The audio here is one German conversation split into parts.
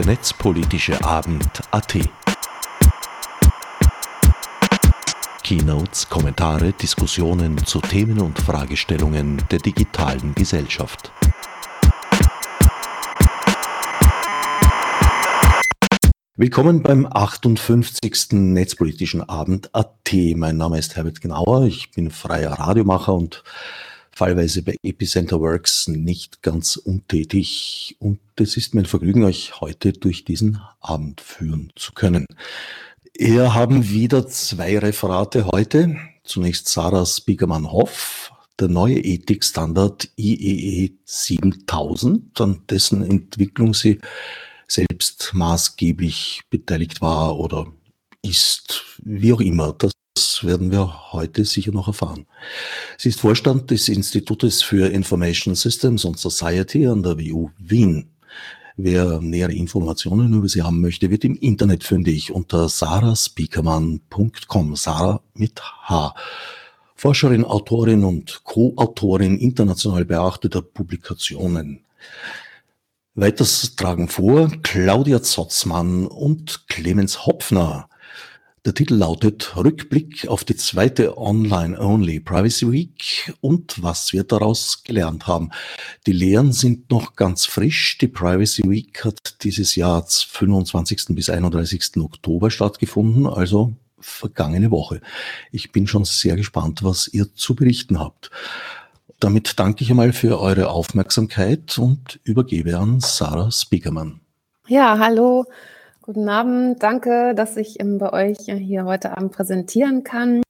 der netzpolitische Abend AT. Keynotes, Kommentare, Diskussionen zu Themen und Fragestellungen der digitalen Gesellschaft. Willkommen beim 58. Netzpolitischen Abend AT. Mein Name ist Herbert Genauer, ich bin freier Radiomacher und fallweise bei Epicenter Works nicht ganz untätig. Und es ist mir ein Vergnügen, euch heute durch diesen Abend führen zu können. Wir haben wieder zwei Referate heute. Zunächst Sarah Spiegermann-Hoff, der neue Ethikstandard IEE 7000, an dessen Entwicklung sie selbst maßgeblich beteiligt war oder ist, wie auch immer. Das werden wir heute sicher noch erfahren. Sie ist Vorstand des Institutes für Information Systems and Society an der WU Wien. Wer nähere Informationen über sie haben möchte, wird im Internet fündig unter sarahspeakermann.com. Sarah mit H. Forscherin, Autorin und Co-Autorin international beachteter Publikationen. Weiters tragen vor Claudia Zotzmann und Clemens Hopfner. Der Titel lautet Rückblick auf die zweite Online-Only Privacy Week und was wir daraus gelernt haben. Die Lehren sind noch ganz frisch. Die Privacy Week hat dieses Jahr 25. bis 31. Oktober stattgefunden, also vergangene Woche. Ich bin schon sehr gespannt, was ihr zu berichten habt. Damit danke ich einmal für eure Aufmerksamkeit und übergebe an Sarah Spiekermann. Ja, hallo. Guten Abend, danke, dass ich ähm, bei euch hier heute Abend präsentieren kann.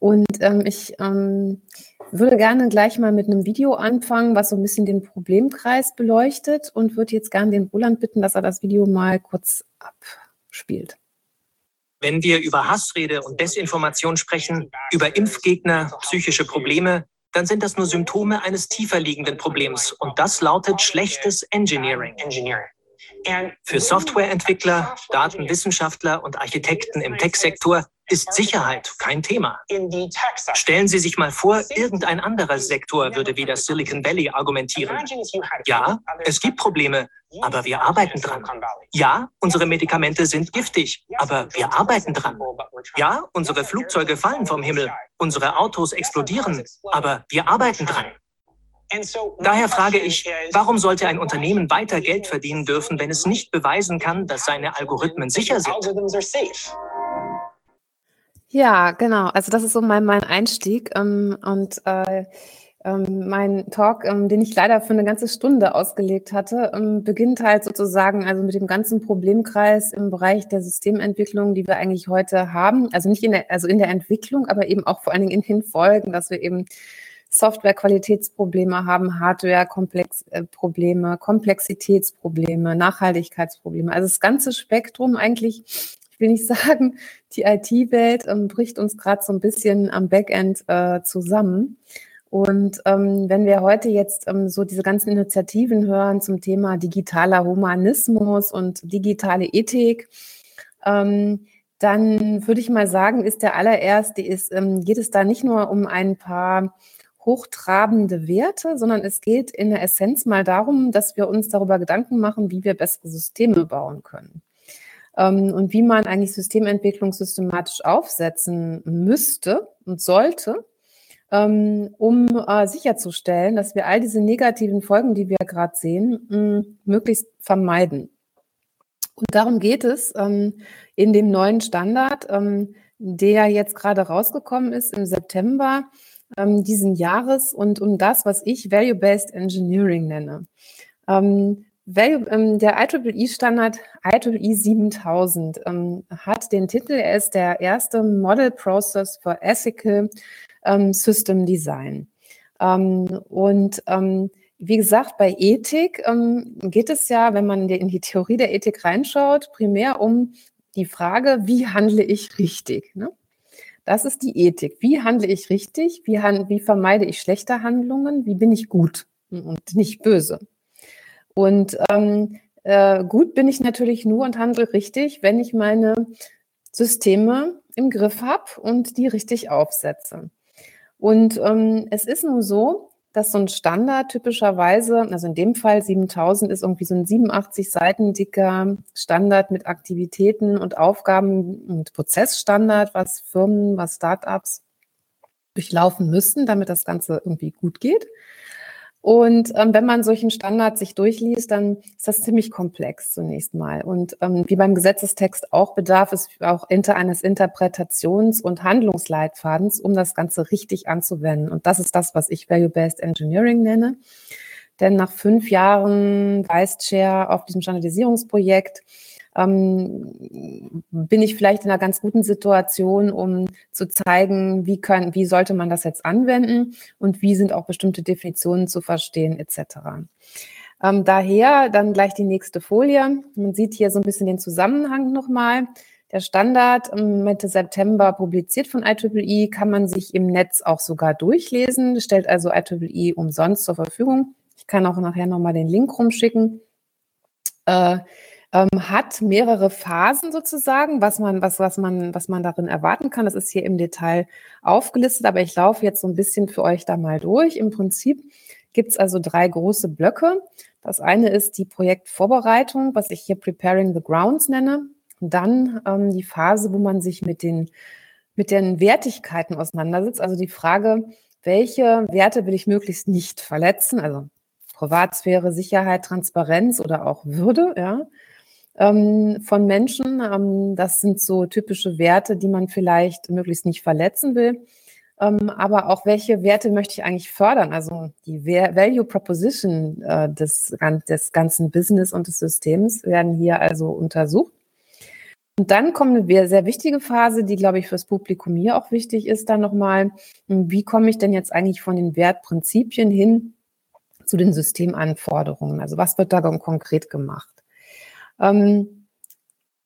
Und ähm, ich ähm, würde gerne gleich mal mit einem Video anfangen, was so ein bisschen den Problemkreis beleuchtet und würde jetzt gerne den Roland bitten, dass er das Video mal kurz abspielt. Wenn wir über Hassrede und Desinformation sprechen, über Impfgegner, psychische Probleme, dann sind das nur Symptome eines tiefer liegenden Problems und das lautet schlechtes Engineering. Für Softwareentwickler, Datenwissenschaftler und Architekten im Tech-Sektor ist Sicherheit kein Thema. Stellen Sie sich mal vor, irgendein anderer Sektor würde wie das Silicon Valley argumentieren. Ja, es gibt Probleme, aber wir arbeiten dran. Ja, unsere Medikamente sind giftig, aber wir arbeiten dran. Ja, unsere Flugzeuge fallen vom Himmel, unsere Autos explodieren, aber wir arbeiten dran. Daher frage ich, warum sollte ein Unternehmen weiter Geld verdienen dürfen, wenn es nicht beweisen kann, dass seine Algorithmen sicher sind? Ja, genau. Also das ist so mein, mein Einstieg. Ähm, und äh, ähm, mein Talk, ähm, den ich leider für eine ganze Stunde ausgelegt hatte, ähm, beginnt halt sozusagen also mit dem ganzen Problemkreis im Bereich der Systementwicklung, die wir eigentlich heute haben. Also nicht in der, also in der Entwicklung, aber eben auch vor allen Dingen in den Folgen, dass wir eben Software-Qualitätsprobleme haben, Hardware-Probleme, Komplexitätsprobleme, Nachhaltigkeitsprobleme. Also das ganze Spektrum eigentlich, ich will nicht sagen, die IT-Welt ähm, bricht uns gerade so ein bisschen am Backend äh, zusammen. Und ähm, wenn wir heute jetzt ähm, so diese ganzen Initiativen hören zum Thema digitaler Humanismus und digitale Ethik, ähm, dann würde ich mal sagen, ist der allererste, ist, ähm, geht es da nicht nur um ein paar hochtrabende Werte, sondern es geht in der Essenz mal darum, dass wir uns darüber Gedanken machen, wie wir bessere Systeme bauen können. Ähm, und wie man eigentlich Systementwicklung systematisch aufsetzen müsste und sollte, ähm, um äh, sicherzustellen, dass wir all diese negativen Folgen, die wir gerade sehen, möglichst vermeiden. Und darum geht es ähm, in dem neuen Standard, der jetzt gerade rausgekommen ist im September ähm, diesen Jahres und um das, was ich Value-Based Engineering nenne. Ähm, Value, ähm, der IEEE-Standard IEEE 7000 ähm, hat den Titel, er ist der erste Model Process for Ethical ähm, System Design. Ähm, und wie gesagt, bei Ethik geht es ja, wenn man in die Theorie der Ethik reinschaut, primär um die Frage, wie handle ich richtig? Ne? Das ist die Ethik. Wie handle ich richtig? Wie, wie vermeide ich schlechte Handlungen? Wie bin ich gut und nicht böse? Und ähm, äh, gut bin ich natürlich nur und handle richtig, wenn ich meine Systeme im Griff habe und die richtig aufsetze. Und ähm, es ist nun so, dass so ein Standard typischerweise, also in dem Fall 7000 ist irgendwie so ein 87 Seiten dicker Standard mit Aktivitäten und Aufgaben und Prozessstandard, was Firmen, was Startups durchlaufen müssen, damit das Ganze irgendwie gut geht. Und ähm, wenn man solchen Standard sich durchliest, dann ist das ziemlich komplex zunächst mal. Und ähm, wie beim Gesetzestext auch bedarf es auch inter eines Interpretations- und Handlungsleitfadens, um das Ganze richtig anzuwenden. Und das ist das, was ich Value-Based Engineering nenne. Denn nach fünf Jahren Vice Chair auf diesem Standardisierungsprojekt ähm, bin ich vielleicht in einer ganz guten Situation, um zu zeigen, wie, können, wie sollte man das jetzt anwenden und wie sind auch bestimmte Definitionen zu verstehen etc. Ähm, daher dann gleich die nächste Folie. Man sieht hier so ein bisschen den Zusammenhang nochmal. Der Standard Mitte September publiziert von IEEE kann man sich im Netz auch sogar durchlesen, stellt also IEEE umsonst zur Verfügung. Ich kann auch nachher nochmal den Link rumschicken. Äh, ähm, hat mehrere Phasen sozusagen, was man, was, was man, was man darin erwarten kann. Das ist hier im Detail aufgelistet, aber ich laufe jetzt so ein bisschen für euch da mal durch. Im Prinzip gibt es also drei große Blöcke. Das eine ist die Projektvorbereitung, was ich hier Preparing the Grounds nenne. dann ähm, die Phase, wo man sich mit den, mit den Wertigkeiten auseinandersetzt. Also die Frage, welche Werte will ich möglichst nicht verletzen? Also Privatsphäre, Sicherheit, Transparenz oder auch Würde, ja ähm, von Menschen. Ähm, das sind so typische Werte, die man vielleicht möglichst nicht verletzen will. Ähm, aber auch welche Werte möchte ich eigentlich fördern? Also die Value Proposition äh, des, des ganzen Business und des Systems werden hier also untersucht. Und dann kommt eine sehr wichtige Phase, die, glaube ich, fürs Publikum hier auch wichtig ist, dann nochmal, wie komme ich denn jetzt eigentlich von den Wertprinzipien hin zu den Systemanforderungen? Also was wird da konkret gemacht? Ähm,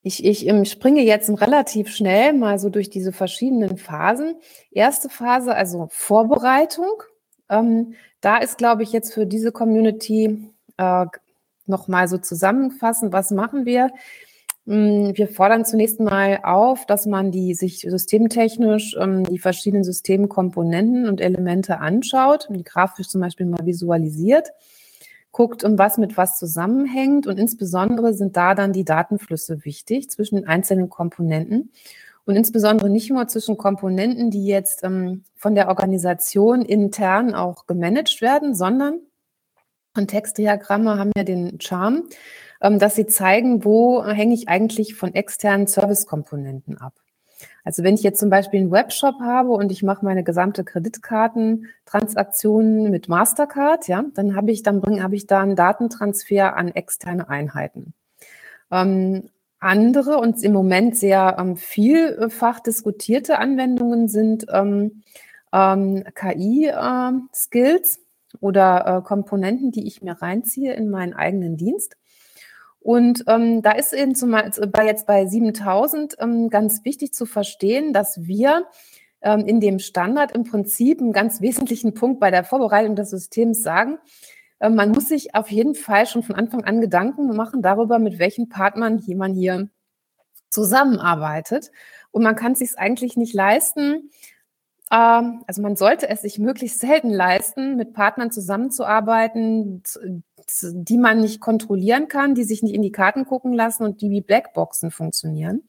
ich, ich ähm, springe jetzt relativ schnell mal so durch diese verschiedenen Phasen. Erste Phase, also Vorbereitung. Ähm, da ist, glaube ich, jetzt für diese Community äh, nochmal so zusammenfassen, was machen wir? Mm, wir fordern zunächst mal auf, dass man die sich systemtechnisch ähm, die verschiedenen Systemkomponenten und Elemente anschaut die grafisch zum Beispiel mal visualisiert guckt, um was mit was zusammenhängt. Und insbesondere sind da dann die Datenflüsse wichtig zwischen den einzelnen Komponenten. Und insbesondere nicht nur zwischen Komponenten, die jetzt ähm, von der Organisation intern auch gemanagt werden, sondern Kontextdiagramme haben ja den Charme, ähm, dass sie zeigen, wo hänge ich eigentlich von externen Servicekomponenten ab. Also wenn ich jetzt zum Beispiel einen Webshop habe und ich mache meine gesamte Kreditkartentransaktion mit Mastercard, ja, dann habe ich, dann bringe, habe ich da einen Datentransfer an externe Einheiten. Ähm, andere und im Moment sehr ähm, vielfach diskutierte Anwendungen sind ähm, ähm, KI-Skills äh, oder äh, Komponenten, die ich mir reinziehe in meinen eigenen Dienst. Und ähm, da ist eben zum Beispiel bei jetzt bei 7000 ähm, ganz wichtig zu verstehen, dass wir ähm, in dem Standard im Prinzip einen ganz wesentlichen Punkt bei der Vorbereitung des Systems sagen, äh, man muss sich auf jeden Fall schon von Anfang an Gedanken machen darüber, mit welchen Partnern jemand hier zusammenarbeitet. Und man kann es sich eigentlich nicht leisten, ähm, also man sollte es sich möglichst selten leisten, mit Partnern zusammenzuarbeiten, die man nicht kontrollieren kann, die sich nicht in die Karten gucken lassen und die wie Blackboxen funktionieren.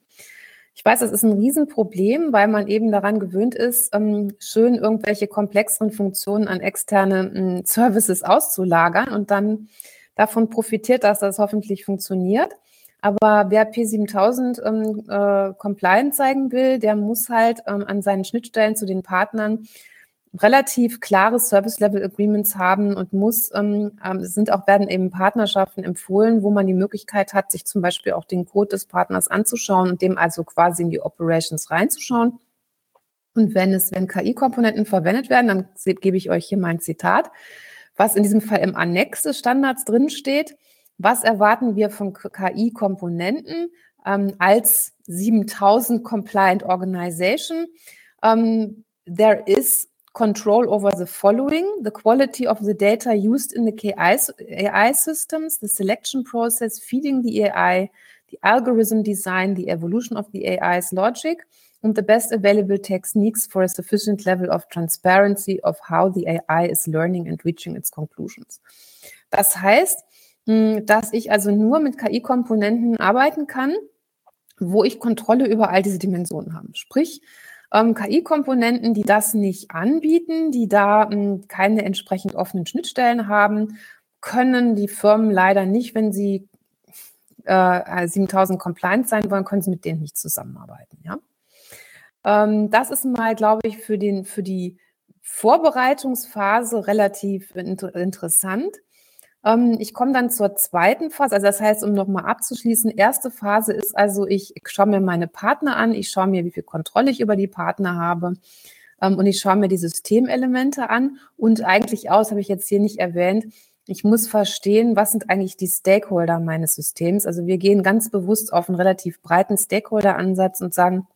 Ich weiß, das ist ein Riesenproblem, weil man eben daran gewöhnt ist, ähm, schön irgendwelche komplexeren Funktionen an externe ähm, Services auszulagern und dann davon profitiert, dass das hoffentlich funktioniert. Aber wer P7000 ähm, äh, compliant zeigen will, der muss halt ähm, an seinen Schnittstellen zu den Partnern relativ klare Service-Level-Agreements haben und muss, ähm, ähm, sind auch, werden eben Partnerschaften empfohlen, wo man die Möglichkeit hat, sich zum Beispiel auch den Code des Partners anzuschauen und dem also quasi in die Operations reinzuschauen. Und wenn es, wenn KI-Komponenten verwendet werden, dann gebe ich euch hier mein Zitat, was in diesem Fall im Annex des Standards drinsteht. Was erwarten wir von KI-Komponenten ähm, als 7000 Compliant Organization? Um, there is control over the following the quality of the data used in the AI systems, the selection process, feeding the AI, the algorithm design, the evolution of the AI's logic. and the best available techniques for a sufficient level of transparency of how the AI is learning and reaching its conclusions. Das heißt, hm, dass ich also nur mit KI-Komponenten arbeiten kann, wo ich Kontrolle über all diese Dimensionen habe. Sprich, ähm, KI-Komponenten, die das nicht anbieten, die da hm, keine entsprechend offenen Schnittstellen haben, können die Firmen leider nicht, wenn sie äh, 7000 compliant sein wollen, können sie mit denen nicht zusammenarbeiten. Ja? Ähm, das ist mal, glaube ich, für, den, für die Vorbereitungsphase relativ inter interessant. Ähm, ich komme dann zur zweiten Phase. Also das heißt, um nochmal abzuschließen, erste Phase ist also, ich schaue mir meine Partner an, ich schaue mir, wie viel Kontrolle ich über die Partner habe ähm, und ich schaue mir die Systemelemente an und eigentlich aus, habe ich jetzt hier nicht erwähnt, ich muss verstehen, was sind eigentlich die Stakeholder meines Systems. Also wir gehen ganz bewusst auf einen relativ breiten Stakeholder-Ansatz und sagen,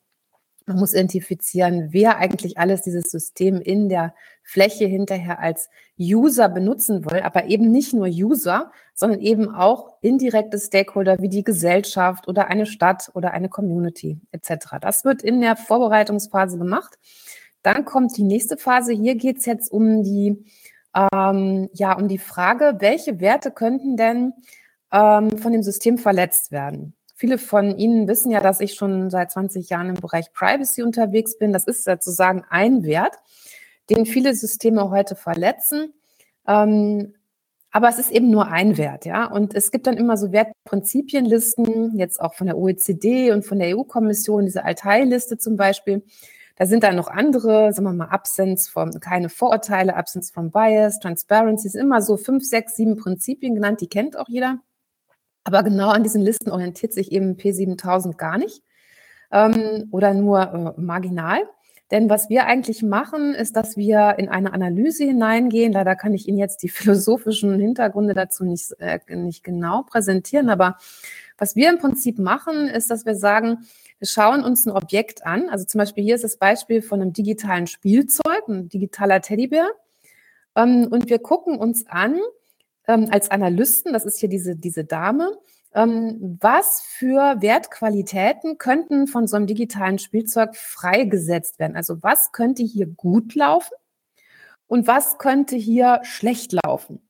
man muss identifizieren, wer eigentlich alles dieses System in der Fläche hinterher als User benutzen will, aber eben nicht nur User, sondern eben auch indirekte Stakeholder wie die Gesellschaft oder eine Stadt oder eine Community etc. Das wird in der Vorbereitungsphase gemacht. Dann kommt die nächste Phase. Hier geht es jetzt um die, ähm, ja, um die Frage, welche Werte könnten denn ähm, von dem System verletzt werden? Viele von Ihnen wissen ja, dass ich schon seit 20 Jahren im Bereich Privacy unterwegs bin. Das ist sozusagen ein Wert, den viele Systeme heute verletzen. Ähm, aber es ist eben nur ein Wert, ja. Und es gibt dann immer so Wertprinzipienlisten, jetzt auch von der OECD und von der EU-Kommission, diese Altai-Liste zum Beispiel. Da sind dann noch andere, sagen wir mal, Absence von keine Vorurteile, Absence from Bias, Transparency, immer so fünf, sechs, sieben Prinzipien genannt, die kennt auch jeder. Aber genau an diesen Listen orientiert sich eben P7000 gar nicht ähm, oder nur äh, marginal. Denn was wir eigentlich machen, ist, dass wir in eine Analyse hineingehen. Leider kann ich Ihnen jetzt die philosophischen Hintergründe dazu nicht, äh, nicht genau präsentieren. Aber was wir im Prinzip machen, ist, dass wir sagen, wir schauen uns ein Objekt an. Also zum Beispiel hier ist das Beispiel von einem digitalen Spielzeug, ein digitaler Teddybär. Ähm, und wir gucken uns an, ähm, als Analysten, das ist hier diese, diese Dame, was für Wertqualitäten könnten von so einem digitalen Spielzeug freigesetzt werden? Also was könnte hier gut laufen und was könnte hier schlecht laufen?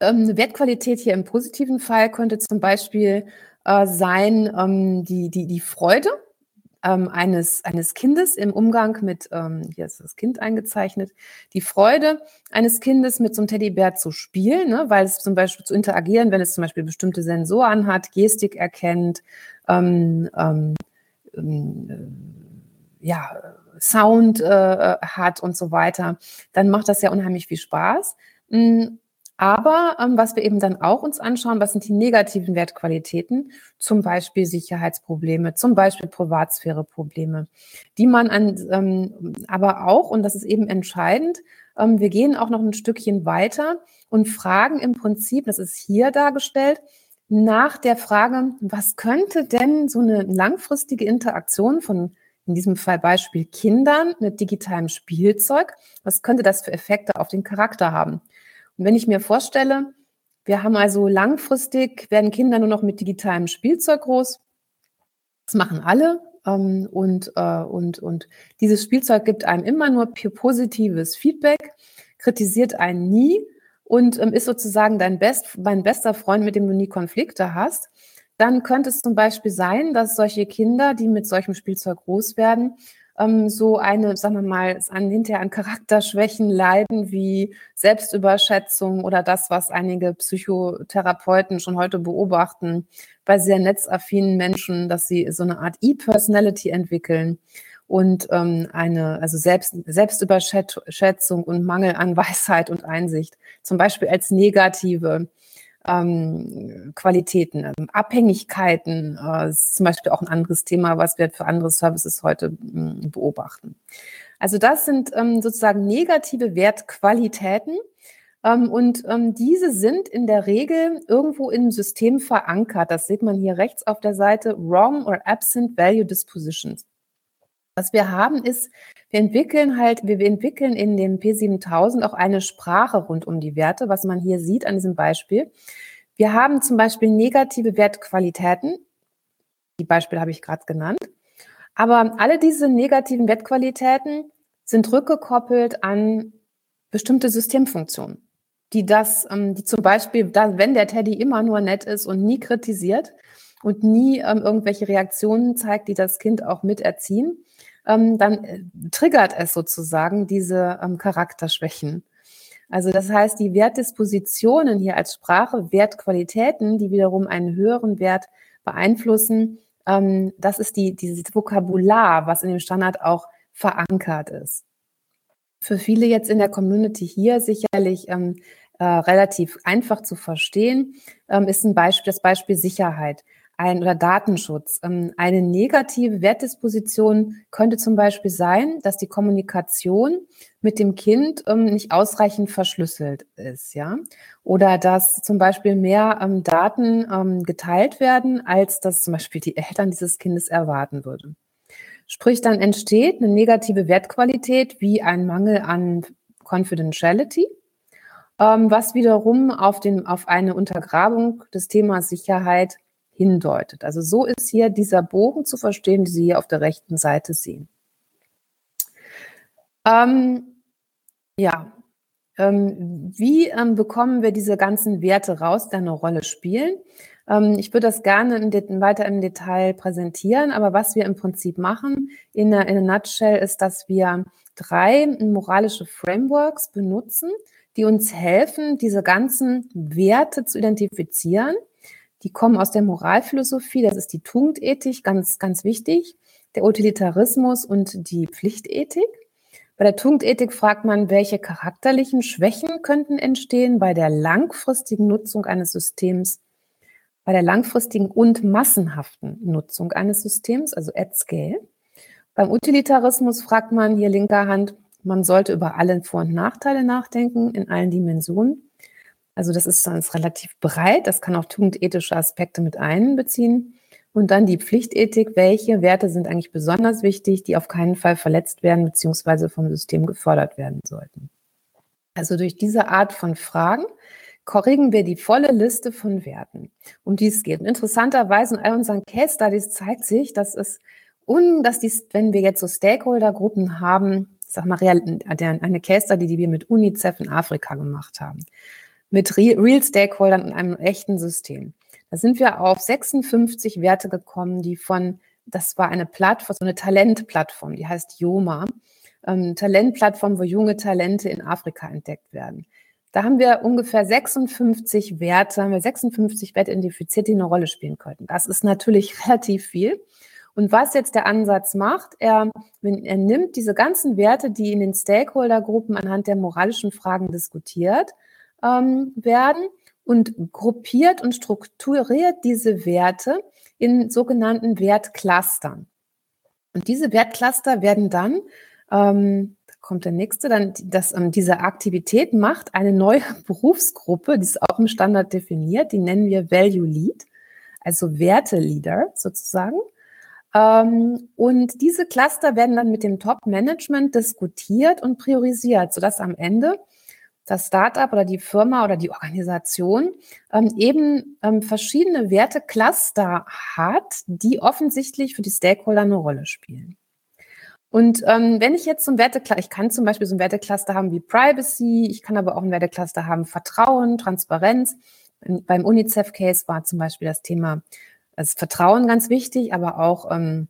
Ähm, eine Wertqualität hier im positiven Fall könnte zum Beispiel äh, sein ähm, die, die, die Freude ähm, eines, eines Kindes im Umgang mit, ähm, hier ist das Kind eingezeichnet, die Freude eines Kindes mit so einem Teddybär zu spielen, ne, weil es zum Beispiel zu interagieren, wenn es zum Beispiel bestimmte Sensoren hat, Gestik erkennt, ähm, ähm, ähm äh, ja, Sound äh, hat und so weiter, dann macht das ja unheimlich viel Spaß. Mm, aber ähm, was wir eben dann auch uns anschauen, was sind die negativen Wertqualitäten, zum Beispiel Sicherheitsprobleme, zum Beispiel Privatsphäreprobleme, die man an, ähm, aber auch, und das ist eben entscheidend, ähm, wir gehen auch noch ein Stückchen weiter und fragen im Prinzip, das ist hier dargestellt, nach der Frage, was könnte denn so eine langfristige Interaktion von in diesem Fall Beispiel Kindern mit digitalem Spielzeug, was könnte das für Effekte auf den Charakter haben? Und wenn ich mir vorstelle, wir haben also langfristig, werden Kinder nur noch mit digitalem Spielzeug groß. Das machen alle. Ähm, und, äh, und, und dieses Spielzeug gibt einem immer nur positives Feedback, kritisiert einen nie und ähm, ist sozusagen dein, Best, dein bester Freund, mit dem du nie Konflikte hast. Dann könnte es zum Beispiel sein, dass solche Kinder, die mit solchem Spielzeug groß werden, ähm, so eine, sagen wir mal, an, hinterher an Charakterschwächen leiden wie Selbstüberschätzung oder das, was einige Psychotherapeuten schon heute beobachten bei sehr netzaffinen Menschen, dass sie so eine Art E-Personality entwickeln und ähm, eine, also Selbst, Selbstüberschätzung und Mangel an Weisheit und Einsicht, zum Beispiel als negative ähm, Qualitäten, also Abhängigkeiten, äh, ist zum Beispiel auch ein anderes Thema, was wir für andere Services heute mh, hm, beobachten. Also das sind ähm, sozusagen negative Wertqualitäten. Ähm, und ähm, diese sind in der Regel irgendwo im System verankert. Das sieht man hier rechts auf der Seite, Wrong or Absent Value Dispositions. Was wir haben ist, wir entwickeln halt, wir entwickeln in dem P7000 auch eine Sprache rund um die Werte, was man hier sieht an diesem Beispiel. Wir haben zum Beispiel negative Wertqualitäten. Die Beispiele habe ich gerade genannt. Aber alle diese negativen Wertqualitäten sind rückgekoppelt an bestimmte Systemfunktionen, die das, ähm, die zum Beispiel, wenn der Teddy immer nur nett ist und nie kritisiert und nie ähm, irgendwelche Reaktionen zeigt, die das Kind auch miterziehen, ähm, dann äh, triggert es sozusagen diese ähm, Charakterschwächen. Also das heißt, die Wertdispositionen hier als Sprache, Wertqualitäten, die wiederum einen höheren Wert beeinflussen, ähm, das ist die, dieses Vokabular, was in dem Standard auch verankert ist. Für viele jetzt in der Community hier sicherlich ähm, äh, relativ einfach zu verstehen, ähm, ist ein Beispiel, das Beispiel Sicherheit ein, oder Datenschutz. Ähm, eine negative Wertdisposition könnte zum Beispiel sein, dass die Kommunikation mit dem Kind ähm, nicht ausreichend verschlüsselt ist, ja, oder dass zum Beispiel mehr ähm, Daten geteilt werden, als das zum Beispiel die Eltern dieses Kindes erwarten würden. Sprich, dann entsteht eine negative Wertqualität wie ein Mangel an Confidentiality, was wiederum auf, den, auf eine Untergrabung des Themas Sicherheit hindeutet. Also so ist hier dieser Bogen zu verstehen, den Sie hier auf der rechten Seite sehen. Ähm, ja, ähm, wie ähm, bekommen wir diese ganzen Werte raus, die eine Rolle spielen? Ähm, ich würde das gerne in weiter im Detail präsentieren, aber was wir im Prinzip machen in der, in a nutshell ist, dass wir drei moralische Frameworks benutzen, die uns helfen, diese ganzen Werte zu identifizieren die kommen aus der Moralphilosophie, das ist die Tugendethik, ganz, ganz wichtig, der Utilitarismus und die Pflichtethik. Bei der Tugendethik fragt man, welche charakterlichen Schwächen könnten entstehen bei der langfristigen Nutzung eines Systems, bei der langfristigen und massenhaften Nutzung eines Systems, also at scale. Beim Utilitarismus fragt man hier linker Hand, man sollte über alle Vor- und Nachteile nachdenken in allen Dimensionen. Also das ist, das relativ breit, das kann auch tugendethische Aspekte mit einbeziehen. Und dann die Pflichtethik, welche Werte sind eigentlich besonders wichtig, die auf keinen Fall verletzt werden bzw. vom System gefördert werden sollten. Also durch diese Art von Fragen korrigen wir die volle Liste von Werten, um die es geht. Und interessanterweise in all unseren Case Studies zeigt sich, dass es, un, dass dies, wenn wir jetzt so Stakeholder-Gruppen haben, ich sag mal, eine Case Study, die wir mit UNICEF in Afrika gemacht haben, mit Real Stakeholdern in einem echten System. Da sind wir auf 56 Werte gekommen, die von, das war eine Plattform, so eine Talentplattform, die heißt Yoma, ähm, Talentplattform, wo junge Talente in Afrika entdeckt werden. Da haben wir ungefähr 56 Werte, haben wir 56 Werte identifiziert, die eine Rolle spielen könnten. Das ist natürlich relativ viel. Und was jetzt der Ansatz macht, er, er nimmt diese ganzen Werte, die in den Stakeholdergruppen anhand der moralischen Fragen diskutiert, ähm, werden und gruppiert und strukturiert diese Werte in sogenannten Wertclustern. Und diese Wertcluster werden dann, ähm, da kommt der nächste, dann das, ähm, diese Aktivität macht eine neue Berufsgruppe, die ist auch im Standard definiert, die nennen wir Value Lead, also Werte-Leader sozusagen. Ähm, und diese Cluster werden dann mit dem Top-Management diskutiert und priorisiert, sodass am Ende das Startup oder die Firma oder die Organisation ähm, eben ähm, verschiedene Wertecluster hat, die offensichtlich für die Stakeholder eine Rolle spielen. Und ähm, wenn ich jetzt so ein Wertecluster, ich kann zum Beispiel so ein Wertecluster haben wie Privacy, ich kann aber auch ein Wertecluster haben Vertrauen, Transparenz. Beim UNICEF-Case war zum Beispiel das Thema das Vertrauen ganz wichtig, aber auch ähm,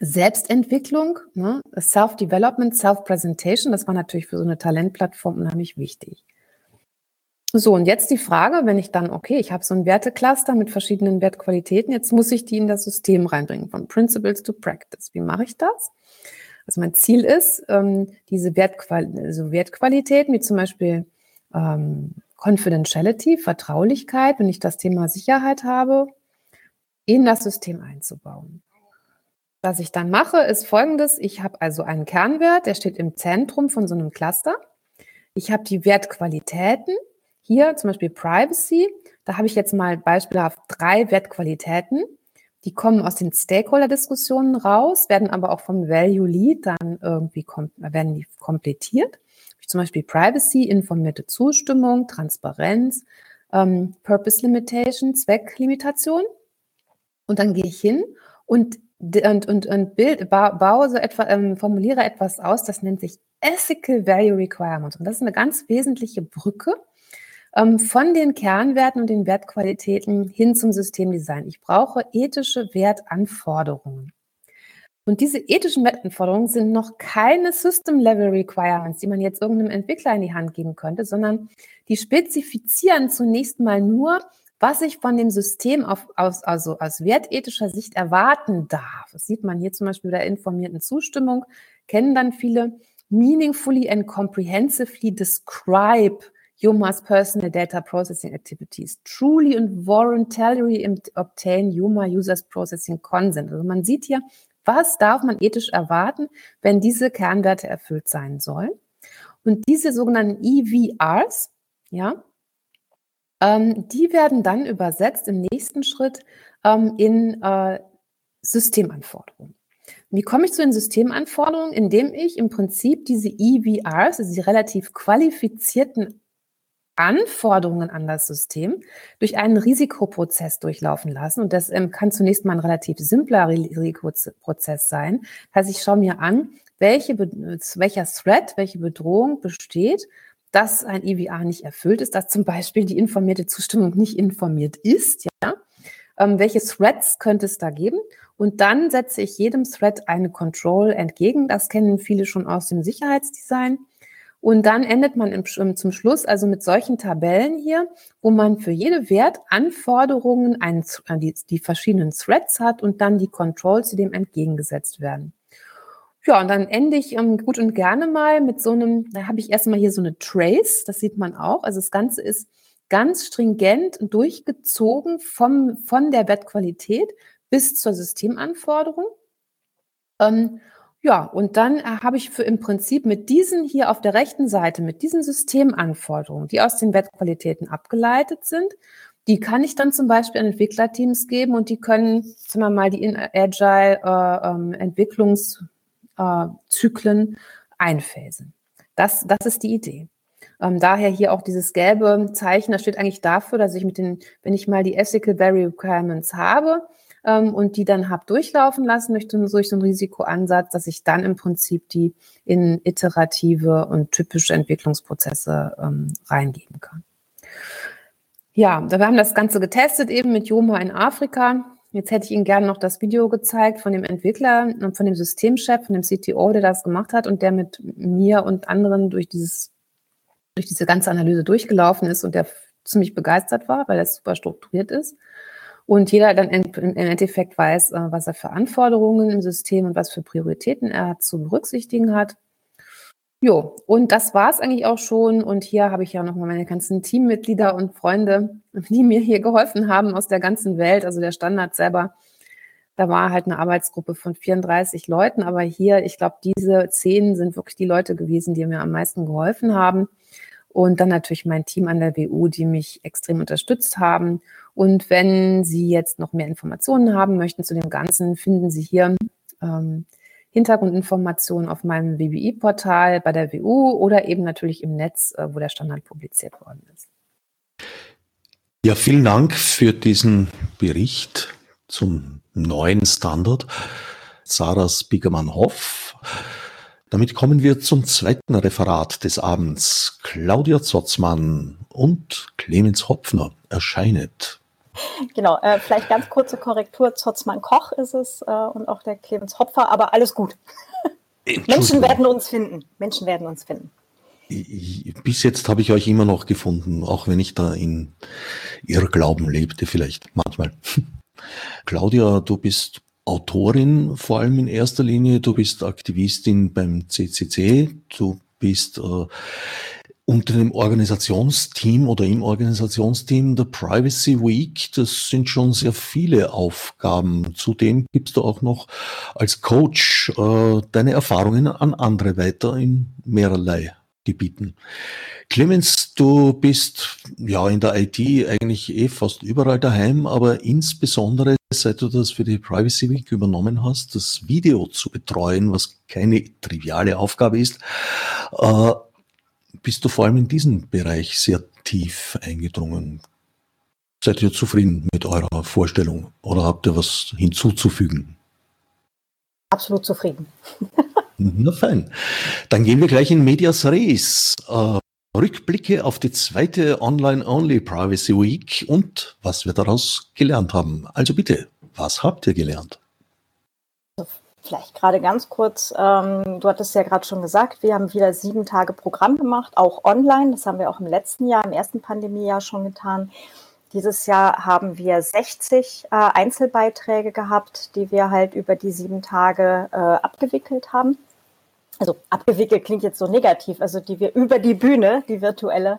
Selbstentwicklung, ne? Self-Development, Self-Presentation, das war natürlich für so eine Talentplattform unheimlich wichtig. So, und jetzt die Frage, wenn ich dann, okay, ich habe so ein Wertecluster mit verschiedenen Wertqualitäten, jetzt muss ich die in das System reinbringen, von Principles to Practice. Wie mache ich das? Also mein Ziel ist, ähm, diese Wertqual also Wertqualitäten, wie zum Beispiel ähm, Confidentiality, Vertraulichkeit, wenn ich das Thema Sicherheit habe, in das System einzubauen. Was ich dann mache, ist folgendes. Ich habe also einen Kernwert, der steht im Zentrum von so einem Cluster. Ich habe die Wertqualitäten. Hier zum Beispiel Privacy. Da habe ich jetzt mal beispielhaft drei Wertqualitäten. Die kommen aus den Stakeholder-Diskussionen raus, werden aber auch vom Value Lead dann irgendwie werden die komplettiert. Zum Beispiel Privacy, informierte Zustimmung, Transparenz, ähm, Purpose Limitation, Zwecklimitation. Und dann gehe ich hin und und, und, und Bild, baue so etwa, ähm, formuliere etwas aus, das nennt sich Ethical Value Requirements. Und das ist eine ganz wesentliche Brücke ähm, von den Kernwerten und den Wertqualitäten hin zum Systemdesign. Ich brauche ethische Wertanforderungen. Und diese ethischen Wertanforderungen sind noch keine System-Level-Requirements, die man jetzt irgendeinem Entwickler in die Hand geben könnte, sondern die spezifizieren zunächst mal nur, was ich von dem System auf, aus, also aus wertethischer Sicht erwarten darf. Das sieht man hier zum Beispiel bei der informierten Zustimmung, kennen dann viele meaningfully and comprehensively describe UMA's personal data processing activities. Truly and voluntarily obtain UMA users processing consent. Also man sieht hier, was darf man ethisch erwarten, wenn diese Kernwerte erfüllt sein sollen? Und diese sogenannten EVRs, ja, ähm, die werden dann übersetzt im nächsten Schritt ähm, in äh, Systemanforderungen. Wie komme ich zu den Systemanforderungen? Indem ich im Prinzip diese EVRs, also die relativ qualifizierten Anforderungen an das System durch einen Risikoprozess durchlaufen lassen. Und das ähm, kann zunächst mal ein relativ simpler Risikoprozess sein. Das heißt, ich schaue mir an, welche, welcher Threat, welche Bedrohung besteht, dass ein EVA nicht erfüllt ist, dass zum Beispiel die informierte Zustimmung nicht informiert ist. Ja? Ähm, welche Threats könnte es da geben? Und dann setze ich jedem Threat eine Control entgegen. Das kennen viele schon aus dem Sicherheitsdesign. Und dann endet man im, zum Schluss also mit solchen Tabellen hier, wo man für jede Wertanforderungen einen, äh, die, die verschiedenen Threads hat und dann die Controls, die dem entgegengesetzt werden. Ja, und dann ende ich ähm, gut und gerne mal mit so einem, da habe ich erstmal hier so eine Trace, das sieht man auch. Also das Ganze ist ganz stringent durchgezogen vom, von der Bettqualität bis zur Systemanforderung. Ähm, ja, und dann äh, habe ich für im Prinzip mit diesen hier auf der rechten Seite, mit diesen Systemanforderungen, die aus den Wettqualitäten abgeleitet sind, die kann ich dann zum Beispiel an Entwicklerteams geben und die können, sagen wir mal, die in Agile äh, ähm, Entwicklungszyklen äh, einphasen. Das, das ist die Idee. Ähm, daher hier auch dieses gelbe Zeichen, das steht eigentlich dafür, dass ich mit den, wenn ich mal die Ethical Value Requirements habe, ähm, und die dann habe durchlaufen lassen durch, durch so einen Risikoansatz, dass ich dann im Prinzip die in iterative und typische Entwicklungsprozesse ähm, reingeben kann. Ja, wir haben das Ganze getestet eben mit Joma in Afrika. Jetzt hätte ich Ihnen gerne noch das Video gezeigt von dem Entwickler und von dem Systemchef, von dem CTO, der das gemacht hat und der mit mir und anderen durch dieses, durch diese ganze Analyse durchgelaufen ist und der ziemlich begeistert war, weil das super strukturiert ist und jeder dann im Endeffekt weiß, äh, was er für Anforderungen im System und was für Prioritäten er zu berücksichtigen hat. Jo, und das war es eigentlich auch schon. Und hier habe ich ja nochmal meine ganzen Teammitglieder und Freunde, die mir hier geholfen haben aus der ganzen Welt. Also der Standard selber, da war halt eine Arbeitsgruppe von 34 Leuten. Aber hier, ich glaube, diese zehn sind wirklich die Leute gewesen, die mir am meisten geholfen haben. Und dann natürlich mein Team an der WU, die mich extrem unterstützt haben. Und wenn Sie jetzt noch mehr Informationen haben möchten zu dem Ganzen, finden Sie hier ähm, Hintergrundinformationen auf meinem WBI-Portal bei der WU oder eben natürlich im Netz, äh, wo der Standard publiziert worden ist. Ja, vielen Dank für diesen Bericht zum neuen Standard. Sarah Spiegermann-Hoff. Damit kommen wir zum zweiten Referat des Abends. Claudia Zotzmann und Clemens Hopfner erscheinet. Genau, äh, vielleicht ganz kurze Korrektur. Zotzmann Koch ist es äh, und auch der Clemens Hopfer, aber alles gut. Menschen werden uns finden. Menschen werden uns finden. Bis jetzt habe ich euch immer noch gefunden, auch wenn ich da in Irrglauben lebte, vielleicht manchmal. Claudia, du bist Autorin vor allem in erster Linie, du bist Aktivistin beim CCC, du bist äh, unter dem Organisationsteam oder im Organisationsteam der Privacy Week. Das sind schon sehr viele Aufgaben. Zudem gibst du auch noch als Coach äh, deine Erfahrungen an andere weiter in mehrerlei Gebieten. Clemens, du bist ja in der IT eigentlich eh fast überall daheim, aber insbesondere seit du das für die Privacy Week übernommen hast, das Video zu betreuen, was keine triviale Aufgabe ist, äh, bist du vor allem in diesem Bereich sehr tief eingedrungen. Seid ihr zufrieden mit eurer Vorstellung oder habt ihr was hinzuzufügen? absolut zufrieden. Na fein. Dann gehen wir gleich in Medias Res. Äh, Rückblicke auf die zweite Online-Only Privacy Week und was wir daraus gelernt haben. Also bitte, was habt ihr gelernt? Vielleicht gerade ganz kurz, ähm, du hattest ja gerade schon gesagt, wir haben wieder sieben Tage Programm gemacht, auch online. Das haben wir auch im letzten Jahr, im ersten Pandemiejahr schon getan. Dieses Jahr haben wir 60 äh, Einzelbeiträge gehabt, die wir halt über die sieben Tage äh, abgewickelt haben. Also abgewickelt klingt jetzt so negativ, also die wir über die Bühne, die virtuelle,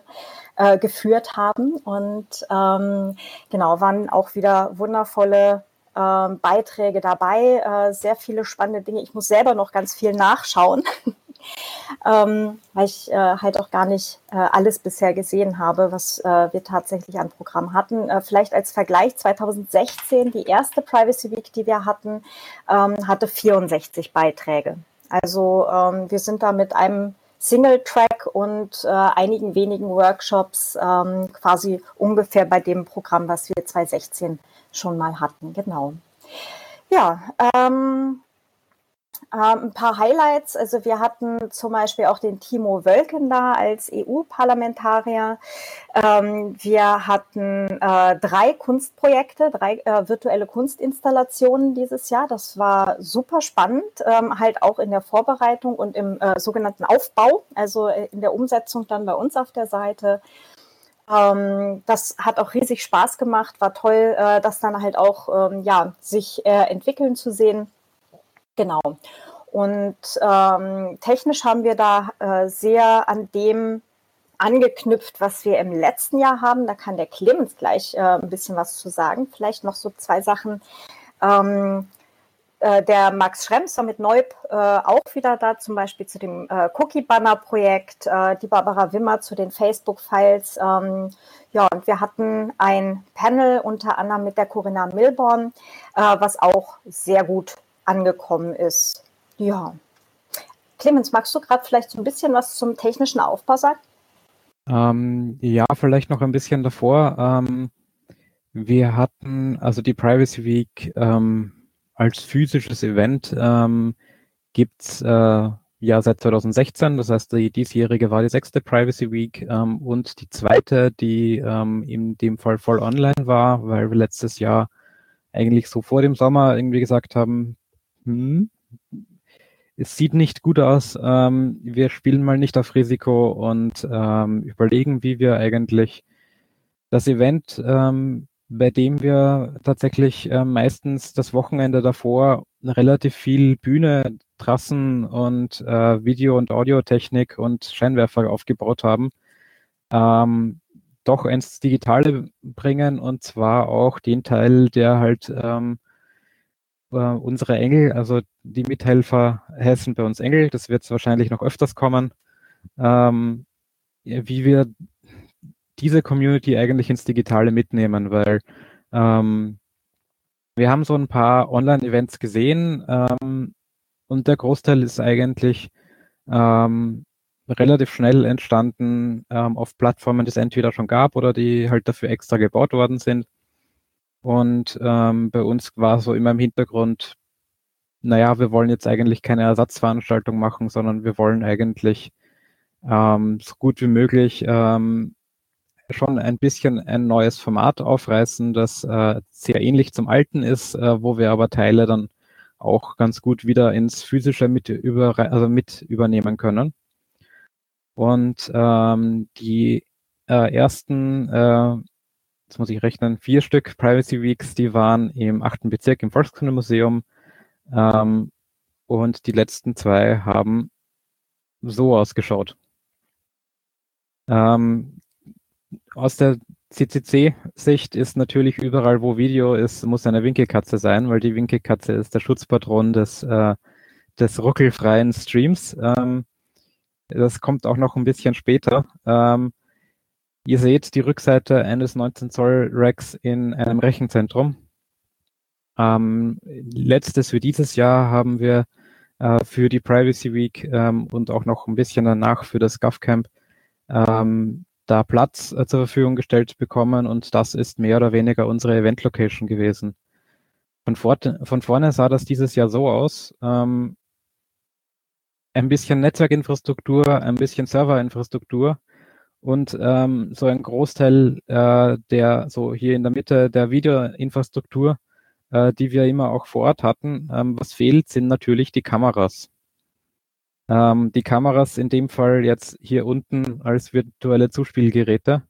äh, geführt haben. Und ähm, genau, waren auch wieder wundervolle ähm, Beiträge dabei, äh, sehr viele spannende Dinge. Ich muss selber noch ganz viel nachschauen, ähm, weil ich äh, halt auch gar nicht äh, alles bisher gesehen habe, was äh, wir tatsächlich an Programm hatten. Äh, vielleicht als Vergleich 2016, die erste Privacy Week, die wir hatten, ähm, hatte 64 Beiträge. Also ähm, wir sind da mit einem Single-Track und äh, einigen wenigen Workshops ähm, quasi ungefähr bei dem Programm, was wir 2016 schon mal hatten. Genau. Ja, ähm, ähm, ein paar Highlights. Also wir hatten zum Beispiel auch den Timo Wölken da als EU-Parlamentarier. Ähm, wir hatten äh, drei Kunstprojekte, drei äh, virtuelle Kunstinstallationen dieses Jahr. Das war super spannend, ähm, halt auch in der Vorbereitung und im äh, sogenannten Aufbau, also äh, in der Umsetzung dann bei uns auf der Seite. Ähm, das hat auch riesig Spaß gemacht, war toll, äh, das dann halt auch ähm, ja, sich äh, entwickeln zu sehen. Genau. Und ähm, technisch haben wir da äh, sehr an dem angeknüpft, was wir im letzten Jahr haben. Da kann der Clemens gleich äh, ein bisschen was zu sagen. Vielleicht noch so zwei Sachen. Äh, der Max Schrems mit Neub äh, auch wieder da, zum Beispiel zu dem äh, Cookie-Banner-Projekt, äh, die Barbara Wimmer zu den Facebook-Files. Ähm, ja, und wir hatten ein Panel unter anderem mit der Corinna Milborn, äh, was auch sehr gut angekommen ist. Ja. Clemens, magst du gerade vielleicht so ein bisschen was zum technischen Aufbau sagen? Ähm, ja, vielleicht noch ein bisschen davor. Ähm, wir hatten also die Privacy Week ähm, als physisches Event ähm, gibt es äh, ja seit 2016. Das heißt, die diesjährige war die sechste Privacy Week ähm, und die zweite, die ähm, in dem Fall voll online war, weil wir letztes Jahr eigentlich so vor dem Sommer irgendwie gesagt haben, hm, es sieht nicht gut aus, ähm, wir spielen mal nicht auf Risiko und ähm, überlegen, wie wir eigentlich das Event, ähm, bei dem wir tatsächlich äh, meistens das Wochenende davor relativ viel Bühne, Trassen und äh, Video- und Audiotechnik und Scheinwerfer aufgebaut haben, ähm, doch ins Digitale bringen und zwar auch den Teil, der halt ähm, äh, unsere Engel, also die Mithelfer heißen bei uns Engel, das wird wahrscheinlich noch öfters kommen, ähm, wie wir diese Community eigentlich ins Digitale mitnehmen, weil ähm, wir haben so ein paar Online-Events gesehen ähm, und der Großteil ist eigentlich ähm, relativ schnell entstanden ähm, auf Plattformen, die es entweder schon gab oder die halt dafür extra gebaut worden sind. Und ähm, bei uns war so immer im Hintergrund, naja, wir wollen jetzt eigentlich keine Ersatzveranstaltung machen, sondern wir wollen eigentlich ähm, so gut wie möglich ähm, schon ein bisschen ein neues Format aufreißen, das äh, sehr ähnlich zum alten ist, äh, wo wir aber Teile dann auch ganz gut wieder ins physische mit, über, also mit übernehmen können. Und ähm, die äh, ersten äh, jetzt muss ich rechnen, vier Stück Privacy Weeks, die waren im achten Bezirk im Volkskundemuseum. Ähm, und die letzten zwei haben so ausgeschaut. Ähm, aus der CCC-Sicht ist natürlich überall, wo Video ist, muss eine Winkelkatze sein, weil die Winkelkatze ist der Schutzpatron des, äh, des ruckelfreien Streams. Ähm, das kommt auch noch ein bisschen später. Ähm, Ihr seht die Rückseite eines 19 Zoll Racks in einem Rechenzentrum. Ähm, letztes für dieses Jahr haben wir äh, für die Privacy Week ähm, und auch noch ein bisschen danach für das GovCamp ähm, da Platz äh, zur Verfügung gestellt bekommen und das ist mehr oder weniger unsere Event Location gewesen. von, vor, von vorne sah das dieses Jahr so aus. Ähm, ein bisschen Netzwerkinfrastruktur, ein bisschen Serverinfrastruktur und ähm, so ein Großteil äh, der so hier in der Mitte der Videoinfrastruktur, äh, die wir immer auch vor Ort hatten. Ähm, was fehlt, sind natürlich die Kameras. Ähm, die Kameras in dem Fall jetzt hier unten als virtuelle Zuspielgeräte,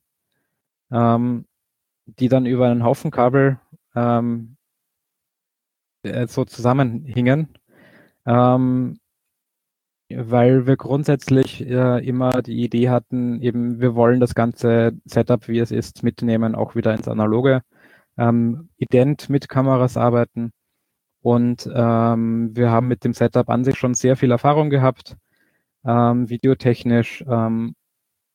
ähm, die dann über einen Haufen Kabel ähm, äh, so zusammenhingen. Ähm, weil wir grundsätzlich äh, immer die Idee hatten, eben wir wollen das ganze Setup, wie es ist, mitnehmen, auch wieder ins Analoge, ähm, ident mit Kameras arbeiten. Und ähm, wir haben mit dem Setup an sich schon sehr viel Erfahrung gehabt, ähm, videotechnisch, ähm,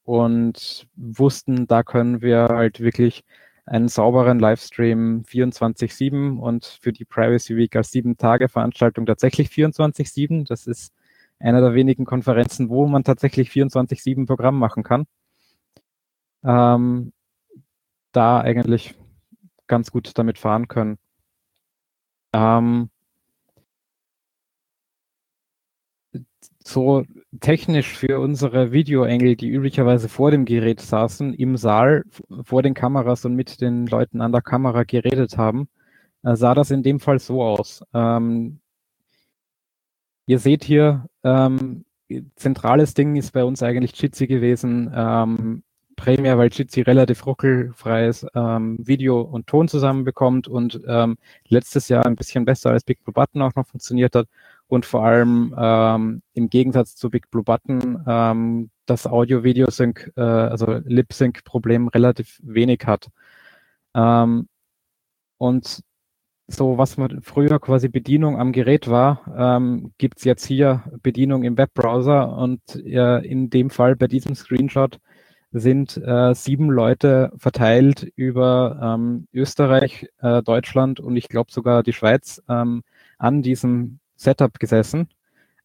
und wussten, da können wir halt wirklich einen sauberen Livestream 24-7 und für die Privacy Week als sieben Tage Veranstaltung tatsächlich 24-7. Das ist einer der wenigen Konferenzen, wo man tatsächlich 24-7 Programm machen kann. Ähm, da eigentlich ganz gut damit fahren können. Ähm, so technisch für unsere Videoengel, die üblicherweise vor dem Gerät saßen, im Saal vor den Kameras und mit den Leuten an der Kamera geredet haben, äh, sah das in dem Fall so aus. Ähm, Ihr seht hier, ähm, zentrales Ding ist bei uns eigentlich Jitsi gewesen. Ähm, Premiere, weil Jitsi relativ ruckelfreies ähm, Video und Ton zusammenbekommt und ähm, letztes Jahr ein bisschen besser als Big Blue Button auch noch funktioniert hat und vor allem ähm, im Gegensatz zu Big Blue Button ähm, das Audio-Video-Sync, äh, also Lip-Sync-Problem relativ wenig hat. Ähm, und so was man früher quasi Bedienung am Gerät war, ähm, gibt jetzt hier Bedienung im Webbrowser und äh, in dem Fall bei diesem Screenshot sind äh, sieben Leute verteilt über ähm, Österreich, äh, Deutschland und ich glaube sogar die Schweiz ähm, an diesem Setup gesessen,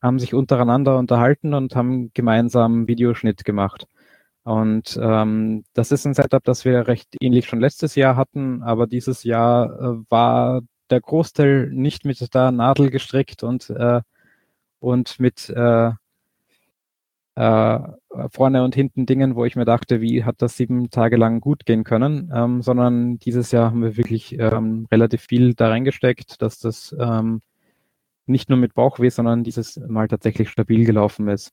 haben sich untereinander unterhalten und haben gemeinsam Videoschnitt gemacht. Und ähm, das ist ein Setup, das wir recht ähnlich schon letztes Jahr hatten, aber dieses Jahr äh, war der Großteil nicht mit der Nadel gestrickt und, äh, und mit äh, äh, vorne und hinten Dingen, wo ich mir dachte, wie hat das sieben Tage lang gut gehen können, ähm, sondern dieses Jahr haben wir wirklich ähm, relativ viel da reingesteckt, dass das ähm, nicht nur mit Bauchweh, sondern dieses Mal tatsächlich stabil gelaufen ist.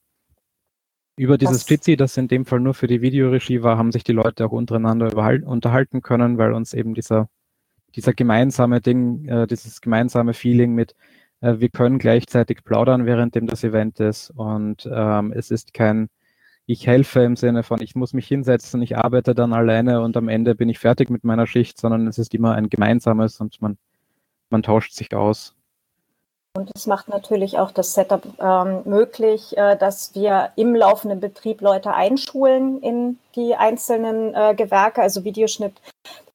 Über dieses Jitsi, das in dem Fall nur für die Videoregie war, haben sich die Leute auch untereinander unterhalten können, weil uns eben dieser dieser gemeinsame Ding, äh, dieses gemeinsame Feeling mit, äh, wir können gleichzeitig plaudern, während dem das Event ist. Und ähm, es ist kein, ich helfe im Sinne von, ich muss mich hinsetzen, ich arbeite dann alleine und am Ende bin ich fertig mit meiner Schicht, sondern es ist immer ein gemeinsames und man, man tauscht sich aus. Und es macht natürlich auch das Setup ähm, möglich, äh, dass wir im laufenden Betrieb Leute einschulen in die einzelnen äh, Gewerke, also Videoschnitt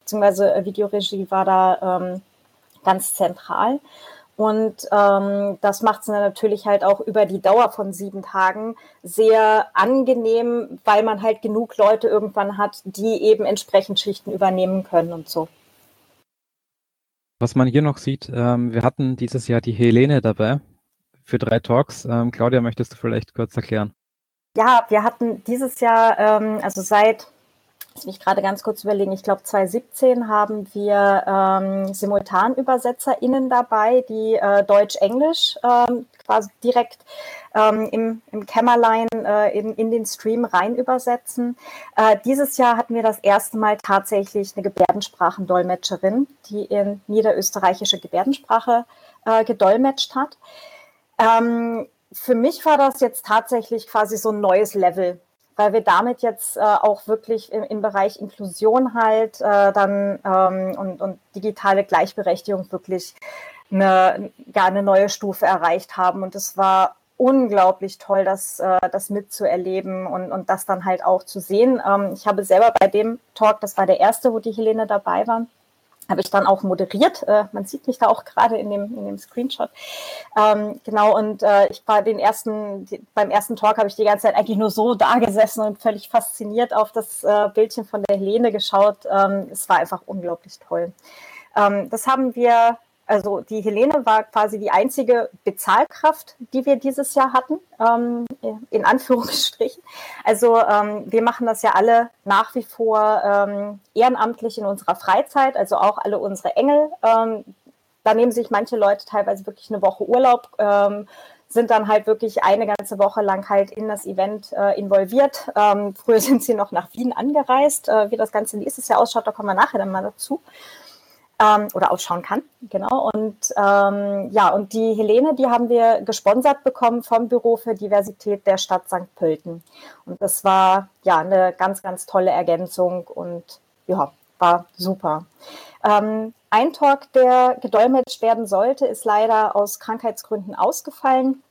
beziehungsweise äh, Videoregie war da ähm, ganz zentral. Und ähm, das macht es natürlich halt auch über die Dauer von sieben Tagen sehr angenehm, weil man halt genug Leute irgendwann hat, die eben entsprechend Schichten übernehmen können und so. Was man hier noch sieht, ähm, wir hatten dieses Jahr die Helene dabei für drei Talks. Ähm, Claudia, möchtest du vielleicht kurz erklären? Ja, wir hatten dieses Jahr, ähm, also seit Lass mich gerade ganz kurz überlegen. Ich glaube, 2017 haben wir ähm, SimultanübersetzerInnen dabei, die äh, Deutsch-Englisch ähm, quasi direkt ähm, im, im Kämmerlein äh, in, in den Stream rein übersetzen. Äh, dieses Jahr hatten wir das erste Mal tatsächlich eine Gebärdensprachendolmetscherin, die in niederösterreichische Gebärdensprache äh, gedolmetscht hat. Ähm, für mich war das jetzt tatsächlich quasi so ein neues Level weil wir damit jetzt äh, auch wirklich im, im, Bereich Inklusion halt äh, dann ähm, und, und digitale Gleichberechtigung wirklich eine, gar eine neue Stufe erreicht haben. Und es war unglaublich toll, das, äh, das mitzuerleben und, und das dann halt auch zu sehen. Ähm, ich habe selber bei dem Talk, das war der erste, wo die Helene dabei war, habe ich dann auch moderiert. Äh, man sieht mich da auch gerade in dem, in dem Screenshot. Ähm, genau, und äh, ich war den ersten, die, beim ersten Talk habe ich die ganze Zeit eigentlich nur so da gesessen und völlig fasziniert auf das äh, Bildchen von der Helene geschaut. Ähm, es war einfach unglaublich toll. Ähm, das haben wir also die Helene war quasi die einzige Bezahlkraft, die wir dieses Jahr hatten, ähm, in Anführungsstrichen. Also ähm, wir machen das ja alle nach wie vor ähm, ehrenamtlich in unserer Freizeit, also auch alle unsere Engel. Ähm, da nehmen sich manche Leute teilweise wirklich eine Woche Urlaub, ähm, sind dann halt wirklich eine ganze Woche lang halt in das Event äh, involviert. Ähm, früher sind sie noch nach Wien angereist. Äh, wie das Ganze nächstes Jahr ausschaut, da kommen wir nachher dann mal dazu ähm, oder ausschauen kann. Genau. Und ähm, ja, und die Helene, die haben wir gesponsert bekommen vom Büro für Diversität der Stadt St. Pölten. Und das war ja eine ganz, ganz tolle Ergänzung und ja, war super. Ähm, ein Talk, der gedolmetscht werden sollte, ist leider aus Krankheitsgründen ausgefallen.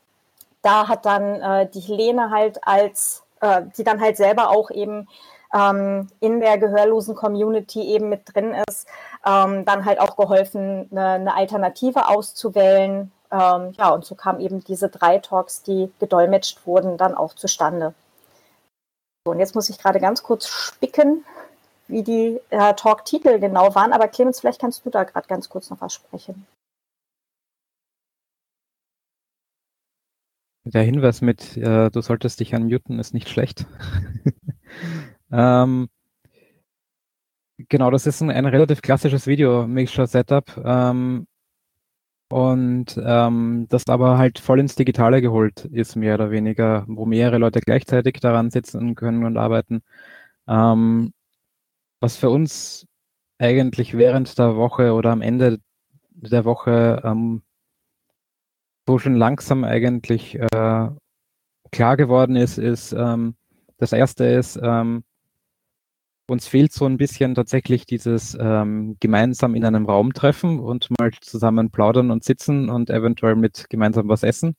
Da hat dann äh, die Helene halt als, äh, die dann halt selber auch eben ähm, in der gehörlosen Community eben mit drin ist, ähm, dann halt auch geholfen, eine, eine Alternative auszuwählen. Ähm, ja, und so kamen eben diese drei Talks, die gedolmetscht wurden, dann auch zustande. So, und jetzt muss ich gerade ganz kurz spicken, wie die äh, Talk-Titel genau waren. Aber Clemens, vielleicht kannst du da gerade ganz kurz noch was sprechen. Der Hinweis mit, äh, du solltest dich unmuten, ist nicht schlecht. ähm, Genau, das ist ein, ein relativ klassisches Video-Mixture-Setup ähm, und ähm, das aber halt voll ins Digitale geholt ist, mehr oder weniger, wo mehrere Leute gleichzeitig daran sitzen können und arbeiten. Ähm, was für uns eigentlich während der Woche oder am Ende der Woche ähm, so schon langsam eigentlich äh, klar geworden ist, ist ähm, das erste ist, ähm, uns fehlt so ein bisschen tatsächlich dieses ähm, gemeinsam in einem Raum treffen und mal zusammen plaudern und sitzen und eventuell mit gemeinsam was essen.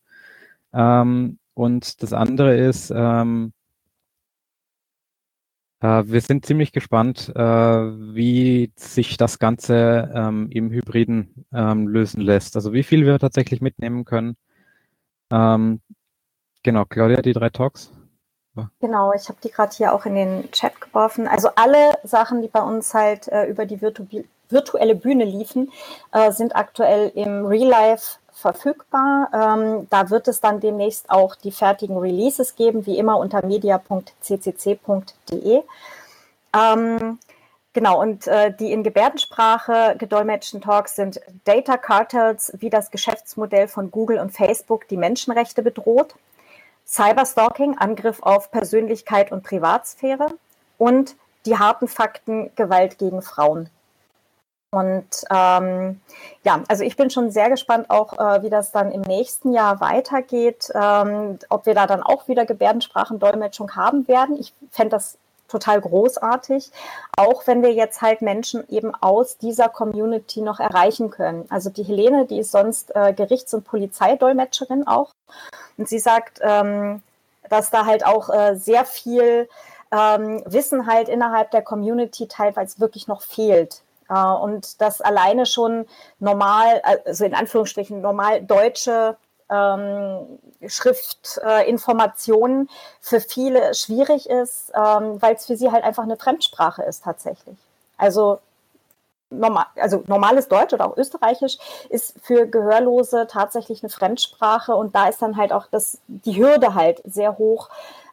Ähm, und das andere ist, ähm, äh, wir sind ziemlich gespannt, äh, wie sich das Ganze ähm, im Hybriden ähm, lösen lässt. Also wie viel wir tatsächlich mitnehmen können. Ähm, genau, Claudia, die drei Talks. Genau, ich habe die gerade hier auch in den Chat geworfen. Also alle Sachen, die bei uns halt äh, über die virtu virtuelle Bühne liefen, äh, sind aktuell im Real Life verfügbar. Ähm, da wird es dann demnächst auch die fertigen Releases geben, wie immer unter media.ccc.de. Ähm, genau, und äh, die in Gebärdensprache gedolmetschten Talks sind Data Cartels, wie das Geschäftsmodell von Google und Facebook die Menschenrechte bedroht. Cyberstalking, Angriff auf Persönlichkeit und Privatsphäre und die harten Fakten Gewalt gegen Frauen. Und ähm, ja, also ich bin schon sehr gespannt auch, äh, wie das dann im nächsten Jahr weitergeht, ähm, ob wir da dann auch wieder Gebärdensprachendolmetschung haben werden. Ich fände das total großartig, auch wenn wir jetzt halt Menschen eben aus dieser Community noch erreichen können. Also die Helene, die ist sonst äh, Gerichts- und Polizeidolmetscherin auch. Und sie sagt, ähm, dass da halt auch äh, sehr viel ähm, Wissen halt innerhalb der Community teilweise wirklich noch fehlt. Äh, und das alleine schon normal, also in Anführungsstrichen normal deutsche ähm, Schriftinformationen äh, für viele schwierig ist, ähm, weil es für sie halt einfach eine Fremdsprache ist tatsächlich. Also normal, also normales Deutsch oder auch Österreichisch ist für Gehörlose tatsächlich eine Fremdsprache und da ist dann halt auch das, die Hürde halt sehr hoch,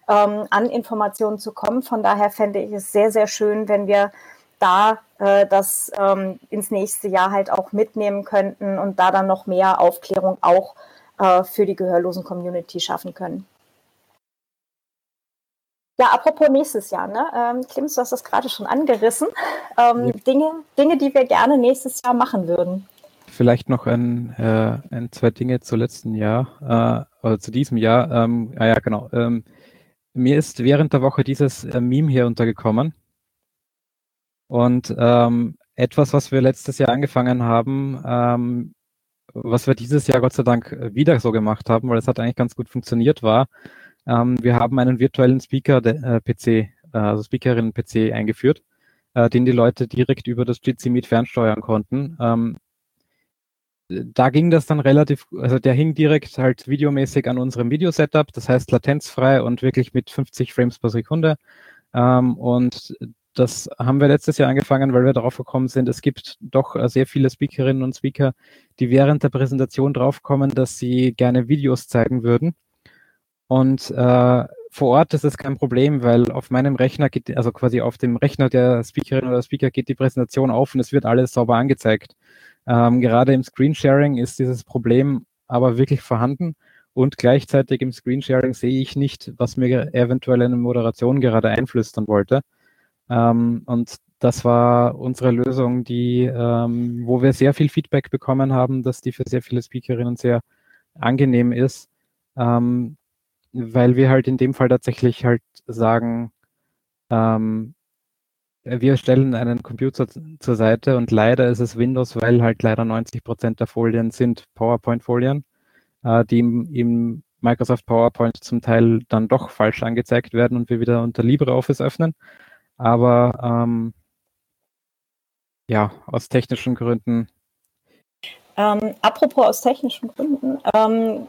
ähm, an Informationen zu kommen. Von daher fände ich es sehr, sehr schön, wenn wir da äh, das ähm, ins nächste Jahr halt auch mitnehmen könnten und da dann noch mehr Aufklärung auch äh, für die gehörlosen Community schaffen können. Ja, apropos nächstes Jahr, ne? Ähm, Clemens, du hast das gerade schon angerissen. Ähm, ja. Dinge, Dinge, die wir gerne nächstes Jahr machen würden. Vielleicht noch ein, äh, ein zwei Dinge zu letzten Jahr, äh, oder zu diesem Jahr. Ähm, ah ja, genau. Ähm, mir ist während der Woche dieses äh, Meme hier untergekommen. Und ähm, etwas, was wir letztes Jahr angefangen haben, ähm, was wir dieses Jahr Gott sei Dank äh, wieder so gemacht haben, weil es hat eigentlich ganz gut funktioniert, war, ähm, wir haben einen virtuellen Speaker-PC, äh, also Speakerinnen-PC eingeführt, äh, den die Leute direkt über das Jitsi Meet fernsteuern konnten. Ähm, da ging das dann relativ, also der hing direkt halt videomäßig an unserem Videosetup, das heißt latenzfrei und wirklich mit 50 Frames pro Sekunde. Ähm, und das haben wir letztes Jahr angefangen, weil wir darauf gekommen sind, es gibt doch äh, sehr viele Speakerinnen und Speaker, die während der Präsentation draufkommen, dass sie gerne Videos zeigen würden. Und äh, vor Ort ist es kein Problem, weil auf meinem Rechner geht, also quasi auf dem Rechner der Speakerin oder Speaker geht die Präsentation auf und es wird alles sauber angezeigt. Ähm, gerade im Screensharing ist dieses Problem aber wirklich vorhanden und gleichzeitig im Screensharing sehe ich nicht, was mir eventuell eine Moderation gerade einflüstern wollte. Ähm, und das war unsere Lösung, die, ähm, wo wir sehr viel Feedback bekommen haben, dass die für sehr viele Speakerinnen sehr angenehm ist, ähm, weil wir halt in dem Fall tatsächlich halt sagen, ähm, wir stellen einen Computer zur Seite und leider ist es Windows, weil halt leider 90 Prozent der Folien sind PowerPoint-Folien, äh, die im, im Microsoft PowerPoint zum Teil dann doch falsch angezeigt werden und wir wieder unter LibreOffice öffnen. Aber ähm, ja, aus technischen Gründen. Ähm, apropos aus technischen Gründen, ähm,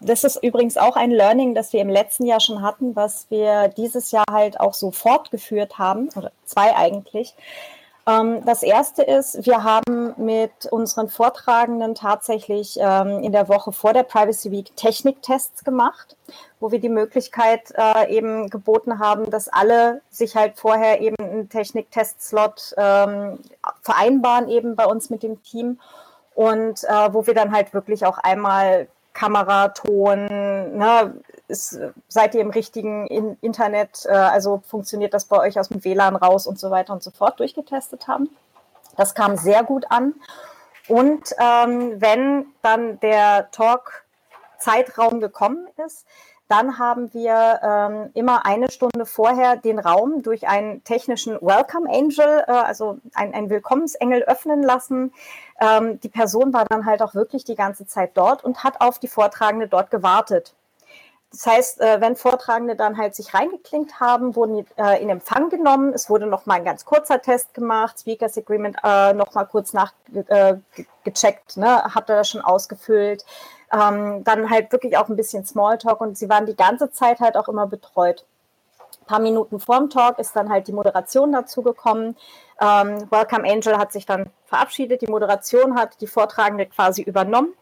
das ist übrigens auch ein Learning, das wir im letzten Jahr schon hatten, was wir dieses Jahr halt auch so fortgeführt haben, oder zwei eigentlich. Ähm, das erste ist, wir haben mit unseren Vortragenden tatsächlich ähm, in der Woche vor der Privacy Week Techniktests gemacht, wo wir die Möglichkeit äh, eben geboten haben, dass alle sich halt vorher eben einen Techniktest-Slot ähm, vereinbaren, eben bei uns mit dem Team. Und äh, wo wir dann halt wirklich auch einmal Kamera, Ton, ne, ist, seid ihr im richtigen in Internet, äh, also funktioniert das bei euch aus dem WLAN raus und so weiter und so fort durchgetestet haben. Das kam sehr gut an. Und ähm, wenn dann der Talk-Zeitraum gekommen ist, dann haben wir ähm, immer eine Stunde vorher den Raum durch einen technischen Welcome Angel, äh, also ein, ein Willkommensengel öffnen lassen. Ähm, die Person war dann halt auch wirklich die ganze Zeit dort und hat auf die Vortragende dort gewartet. Das heißt, äh, wenn Vortragende dann halt sich reingeklinkt haben, wurden äh, in Empfang genommen. Es wurde noch mal ein ganz kurzer Test gemacht, Speakers Agreement äh, noch mal kurz nachgecheckt, ne? habt ihr das schon ausgefüllt. Ähm, dann halt wirklich auch ein bisschen Smalltalk und sie waren die ganze Zeit halt auch immer betreut. Ein paar Minuten vorm Talk ist dann halt die Moderation dazu gekommen. Ähm, Welcome Angel hat sich dann verabschiedet, die Moderation hat die Vortragende quasi übernommen.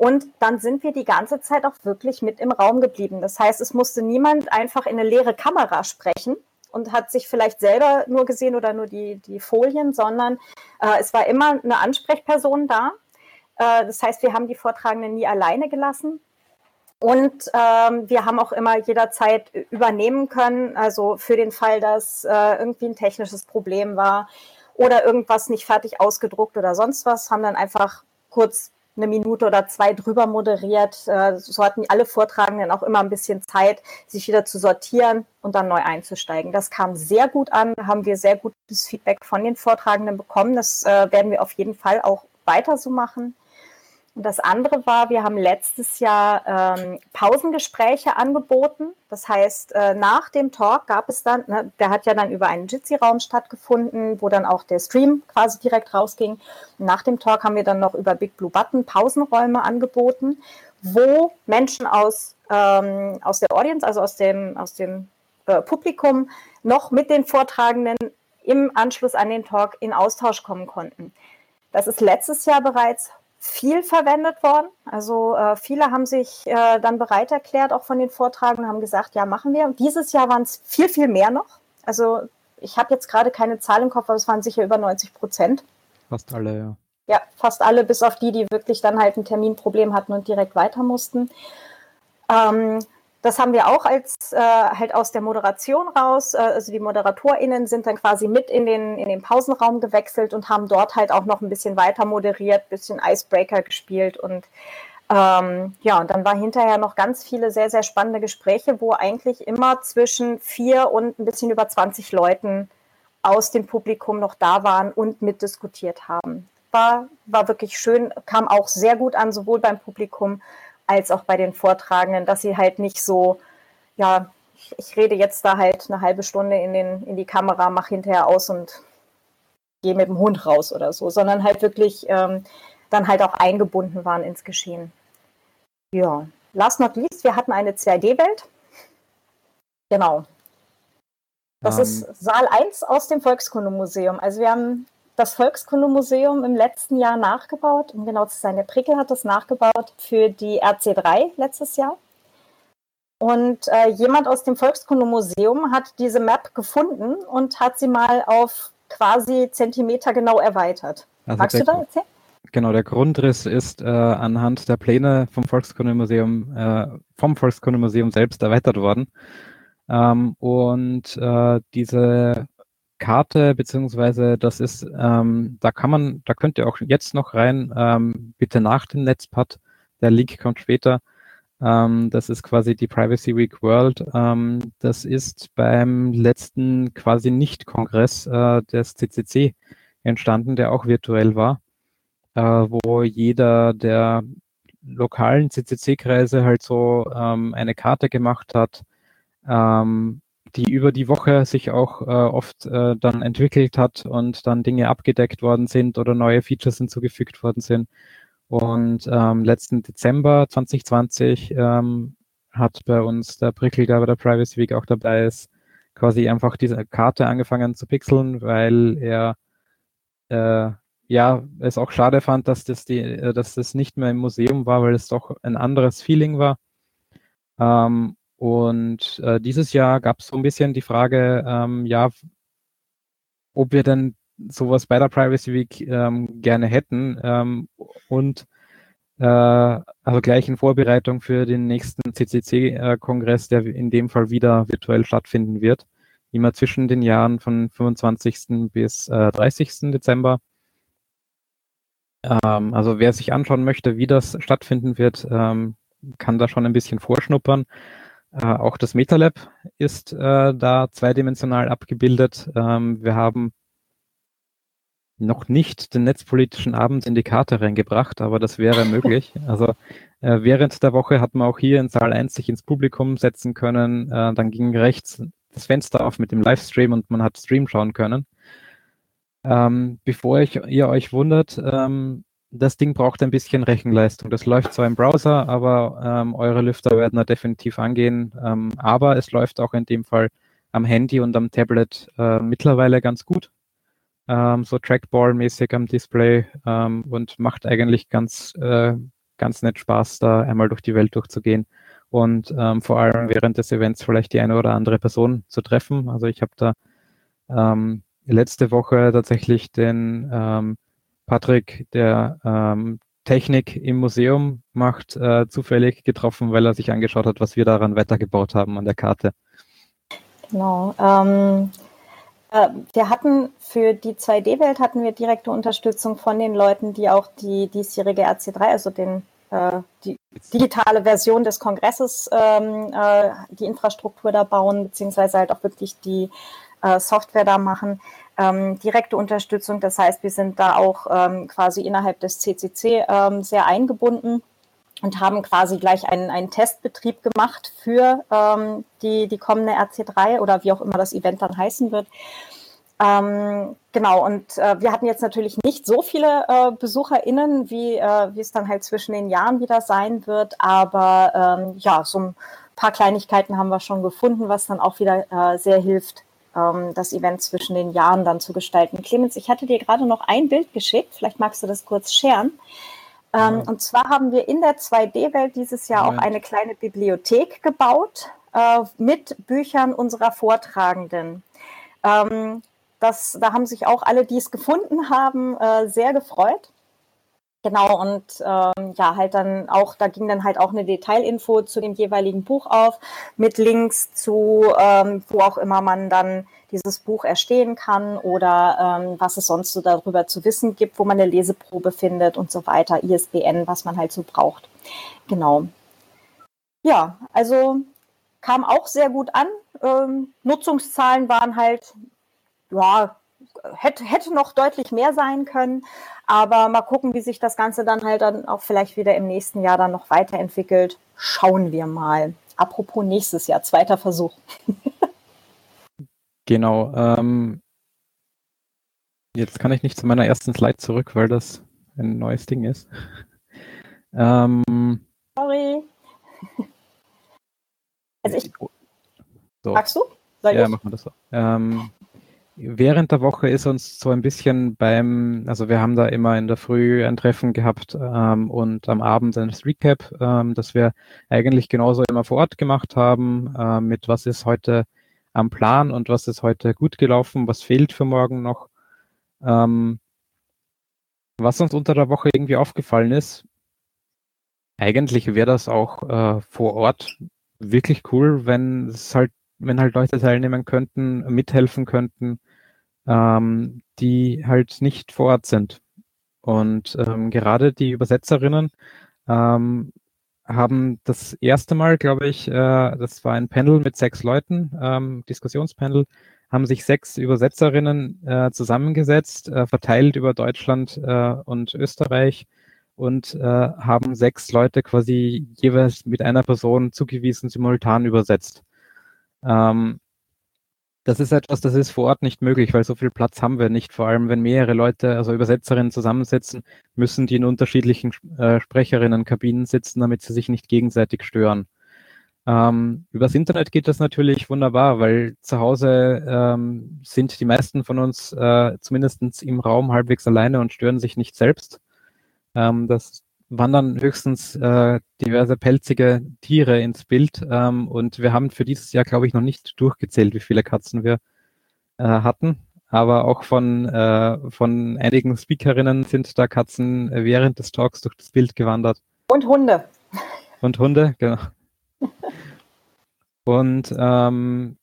Und dann sind wir die ganze Zeit auch wirklich mit im Raum geblieben. Das heißt, es musste niemand einfach in eine leere Kamera sprechen und hat sich vielleicht selber nur gesehen oder nur die, die Folien, sondern äh, es war immer eine Ansprechperson da. Äh, das heißt, wir haben die Vortragenden nie alleine gelassen. Und ähm, wir haben auch immer jederzeit übernehmen können, also für den Fall, dass äh, irgendwie ein technisches Problem war oder irgendwas nicht fertig ausgedruckt oder sonst was, haben dann einfach kurz eine Minute oder zwei drüber moderiert. Äh, so hatten alle Vortragenden auch immer ein bisschen Zeit, sich wieder zu sortieren und dann neu einzusteigen. Das kam sehr gut an, haben wir sehr gutes Feedback von den Vortragenden bekommen. Das äh, werden wir auf jeden Fall auch weiter so machen. Und das andere war, wir haben letztes Jahr ähm, Pausengespräche angeboten. Das heißt, äh, nach dem Talk gab es dann, ne, der hat ja dann über einen Jitsi-Raum stattgefunden, wo dann auch der Stream quasi direkt rausging. Und nach dem Talk haben wir dann noch über Big Blue Button Pausenräume angeboten, wo Menschen aus, ähm, aus der Audience, also aus dem, aus dem äh, Publikum, noch mit den Vortragenden im Anschluss an den Talk in Austausch kommen konnten. Das ist letztes Jahr bereits viel verwendet worden. Also äh, viele haben sich äh, dann bereit erklärt, auch von den Vortragen, haben gesagt, ja, machen wir. Und dieses Jahr waren es viel, viel mehr noch. Also ich habe jetzt gerade keine Zahl im Kopf, aber es waren sicher über 90 Prozent. Fast alle, ja. Ja, fast alle, bis auf die, die wirklich dann halt ein Terminproblem hatten und direkt weiter mussten. Ähm, das haben wir auch als äh, halt aus der Moderation raus. Äh, also die ModeratorInnen sind dann quasi mit in den, in den Pausenraum gewechselt und haben dort halt auch noch ein bisschen weiter moderiert, bisschen Icebreaker gespielt und ähm, ja, und dann war hinterher noch ganz viele sehr, sehr spannende Gespräche, wo eigentlich immer zwischen vier und ein bisschen über 20 Leuten aus dem Publikum noch da waren und mitdiskutiert haben. War, war wirklich schön, kam auch sehr gut an, sowohl beim Publikum als auch bei den Vortragenden, dass sie halt nicht so, ja, ich, ich rede jetzt da halt eine halbe Stunde in, den, in die Kamera, mache hinterher aus und gehe mit dem Hund raus oder so, sondern halt wirklich ähm, dann halt auch eingebunden waren ins Geschehen. Ja, last not least, wir hatten eine 2D-Welt. Genau. Das ähm, ist Saal 1 aus dem Volkskundemuseum. Also wir haben das Volkskundemuseum im letzten Jahr nachgebaut. Um genau zu sein, der Prickel hat das nachgebaut für die RC3 letztes Jahr. Und äh, jemand aus dem Volkskundemuseum hat diese Map gefunden und hat sie mal auf quasi Zentimeter genau erweitert. Also Magst du da erzählen? Genau, der Grundriss ist äh, anhand der Pläne vom Volkskundemuseum, äh, vom Volkskundemuseum selbst erweitert worden. Ähm, und äh, diese Karte, beziehungsweise das ist, ähm, da kann man, da könnt ihr auch jetzt noch rein, ähm, bitte nach dem Netzpad, der Link kommt später. Ähm, das ist quasi die Privacy Week World. Ähm, das ist beim letzten quasi Nicht-Kongress äh, des CCC entstanden, der auch virtuell war, äh, wo jeder der lokalen CCC-Kreise halt so ähm, eine Karte gemacht hat, ähm, die über die Woche sich auch äh, oft äh, dann entwickelt hat und dann Dinge abgedeckt worden sind oder neue Features hinzugefügt worden sind. Und ähm, letzten Dezember 2020 ähm, hat bei uns der Prickel, der bei der Privacy Week auch dabei ist, quasi einfach diese Karte angefangen zu pixeln, weil er äh, ja es auch schade fand, dass das die, äh, dass das nicht mehr im Museum war, weil es doch ein anderes Feeling war. Ähm, und äh, dieses Jahr gab es so ein bisschen die Frage, ähm, ja, ob wir denn sowas bei der Privacy Week ähm, gerne hätten ähm, und äh, also gleich in Vorbereitung für den nächsten CCC-Kongress, der in dem Fall wieder virtuell stattfinden wird, immer zwischen den Jahren von 25. bis äh, 30. Dezember. Ähm, also wer sich anschauen möchte, wie das stattfinden wird, ähm, kann da schon ein bisschen vorschnuppern. Äh, auch das MetaLab ist äh, da zweidimensional abgebildet. Ähm, wir haben noch nicht den netzpolitischen Abend in die Karte reingebracht, aber das wäre möglich. Also äh, während der Woche hat man auch hier in Saal 1 sich ins Publikum setzen können. Äh, dann ging rechts das Fenster auf mit dem Livestream und man hat Stream schauen können. Ähm, bevor ich, ihr euch wundert, ähm, das Ding braucht ein bisschen Rechenleistung. Das läuft zwar im Browser, aber ähm, eure Lüfter werden da definitiv angehen. Ähm, aber es läuft auch in dem Fall am Handy und am Tablet äh, mittlerweile ganz gut. Ähm, so Trackball-mäßig am Display ähm, und macht eigentlich ganz, äh, ganz nett Spaß, da einmal durch die Welt durchzugehen und ähm, vor allem während des Events vielleicht die eine oder andere Person zu treffen. Also ich habe da ähm, letzte Woche tatsächlich den Patrick, der ähm, Technik im Museum macht, äh, zufällig getroffen, weil er sich angeschaut hat, was wir daran weitergebaut haben an der Karte. Genau. Ähm, äh, wir hatten für die 2D-Welt hatten wir direkte Unterstützung von den Leuten, die auch die diesjährige RC3, also den äh, die digitale Version des Kongresses, ähm, äh, die Infrastruktur da bauen, beziehungsweise halt auch wirklich die äh, Software da machen ähm, direkte Unterstützung. Das heißt, wir sind da auch ähm, quasi innerhalb des CCC ähm, sehr eingebunden und haben quasi gleich einen, einen Testbetrieb gemacht für ähm, die, die kommende RC3 oder wie auch immer das Event dann heißen wird. Ähm, genau, und äh, wir hatten jetzt natürlich nicht so viele äh, BesucherInnen, wie, äh, wie es dann halt zwischen den Jahren wieder sein wird, aber ähm, ja, so ein paar Kleinigkeiten haben wir schon gefunden, was dann auch wieder äh, sehr hilft, ähm, das Event zwischen den Jahren dann zu gestalten. Clemens, ich hatte dir gerade noch ein Bild geschickt, vielleicht magst du das kurz scheren. Ähm, ja. Und zwar haben wir in der 2D-Welt dieses Jahr ja. auch eine kleine Bibliothek gebaut äh, mit Büchern unserer Vortragenden. Ähm, das, da haben sich auch alle, die es gefunden haben, äh, sehr gefreut. Genau, und ähm, ja, halt dann auch, da ging dann halt auch eine Detailinfo zu dem jeweiligen Buch auf, mit Links zu, ähm, wo auch immer man dann dieses Buch erstehen kann oder ähm, was es sonst so darüber zu wissen gibt, wo man eine Leseprobe findet und so weiter, ISBN, was man halt so braucht. Genau. Ja, also kam auch sehr gut an. Ähm, Nutzungszahlen waren halt, ja, hätte, hätte noch deutlich mehr sein können. Aber mal gucken, wie sich das Ganze dann halt dann auch vielleicht wieder im nächsten Jahr dann noch weiterentwickelt. Schauen wir mal. Apropos nächstes Jahr, zweiter Versuch. genau. Ähm, jetzt kann ich nicht zu meiner ersten Slide zurück, weil das ein neues Ding ist. ähm, Sorry. Also ich. So. Magst du? ja, machen wir das so. Ähm, während der Woche ist uns so ein bisschen beim, also wir haben da immer in der Früh ein Treffen gehabt ähm, und am Abend ein Recap, ähm, das wir eigentlich genauso immer vor Ort gemacht haben, äh, mit was ist heute am Plan und was ist heute gut gelaufen, was fehlt für morgen noch. Ähm, was uns unter der Woche irgendwie aufgefallen ist, eigentlich wäre das auch äh, vor Ort wirklich cool, wenn es halt, wenn halt Leute teilnehmen könnten, mithelfen könnten, ähm, die halt nicht vor Ort sind. Und ähm, gerade die Übersetzerinnen ähm, haben das erste Mal, glaube ich, äh, das war ein Panel mit sechs Leuten, ähm, Diskussionspanel, haben sich sechs Übersetzerinnen äh, zusammengesetzt, äh, verteilt über Deutschland äh, und Österreich und äh, haben sechs Leute quasi jeweils mit einer Person zugewiesen simultan übersetzt. Ähm, das ist etwas, das ist vor Ort nicht möglich, weil so viel Platz haben wir nicht. Vor allem, wenn mehrere Leute, also Übersetzerinnen zusammensitzen, müssen die in unterschiedlichen äh, Sprecherinnenkabinen sitzen, damit sie sich nicht gegenseitig stören. Ähm, übers Internet geht das natürlich wunderbar, weil zu Hause ähm, sind die meisten von uns äh, zumindest im Raum halbwegs alleine und stören sich nicht selbst. Ähm, das wandern höchstens äh, diverse pelzige Tiere ins Bild. Ähm, und wir haben für dieses Jahr, glaube ich, noch nicht durchgezählt, wie viele Katzen wir äh, hatten. Aber auch von, äh, von einigen Speakerinnen sind da Katzen während des Talks durch das Bild gewandert. Und Hunde. Und Hunde, genau. Und ähm,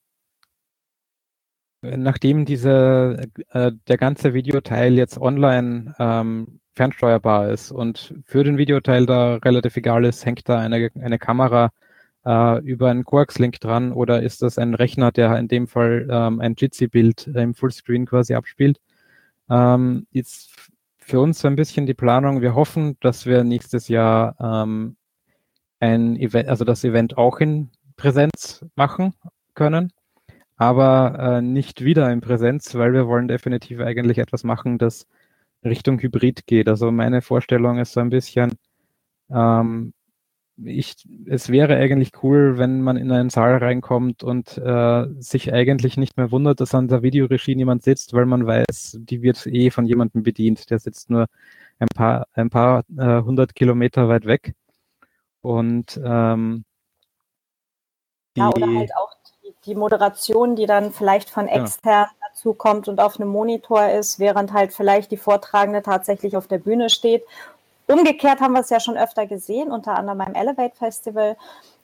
nachdem diese, äh, der ganze Videoteil jetzt online ähm, fernsteuerbar ist und für den Videoteil da relativ egal ist, hängt da eine, eine Kamera äh, über einen Quarks-Link dran oder ist das ein Rechner, der in dem Fall ähm, ein Jitsi-Bild im Fullscreen quasi abspielt. Ähm, ist für uns so ein bisschen die Planung. Wir hoffen, dass wir nächstes Jahr ähm, ein Event, also das Event auch in Präsenz machen können, aber äh, nicht wieder in Präsenz, weil wir wollen definitiv eigentlich etwas machen, das Richtung Hybrid geht. Also meine Vorstellung ist so ein bisschen, ähm, ich, es wäre eigentlich cool, wenn man in einen Saal reinkommt und äh, sich eigentlich nicht mehr wundert, dass an der Videoregie niemand sitzt, weil man weiß, die wird eh von jemandem bedient. Der sitzt nur ein paar, ein paar äh, hundert Kilometer weit weg. Und ähm, die, ja, oder halt auch die, die Moderation, die dann vielleicht von extern dazu kommt und auf einem Monitor ist, während halt vielleicht die Vortragende tatsächlich auf der Bühne steht. Umgekehrt haben wir es ja schon öfter gesehen, unter anderem beim Elevate Festival.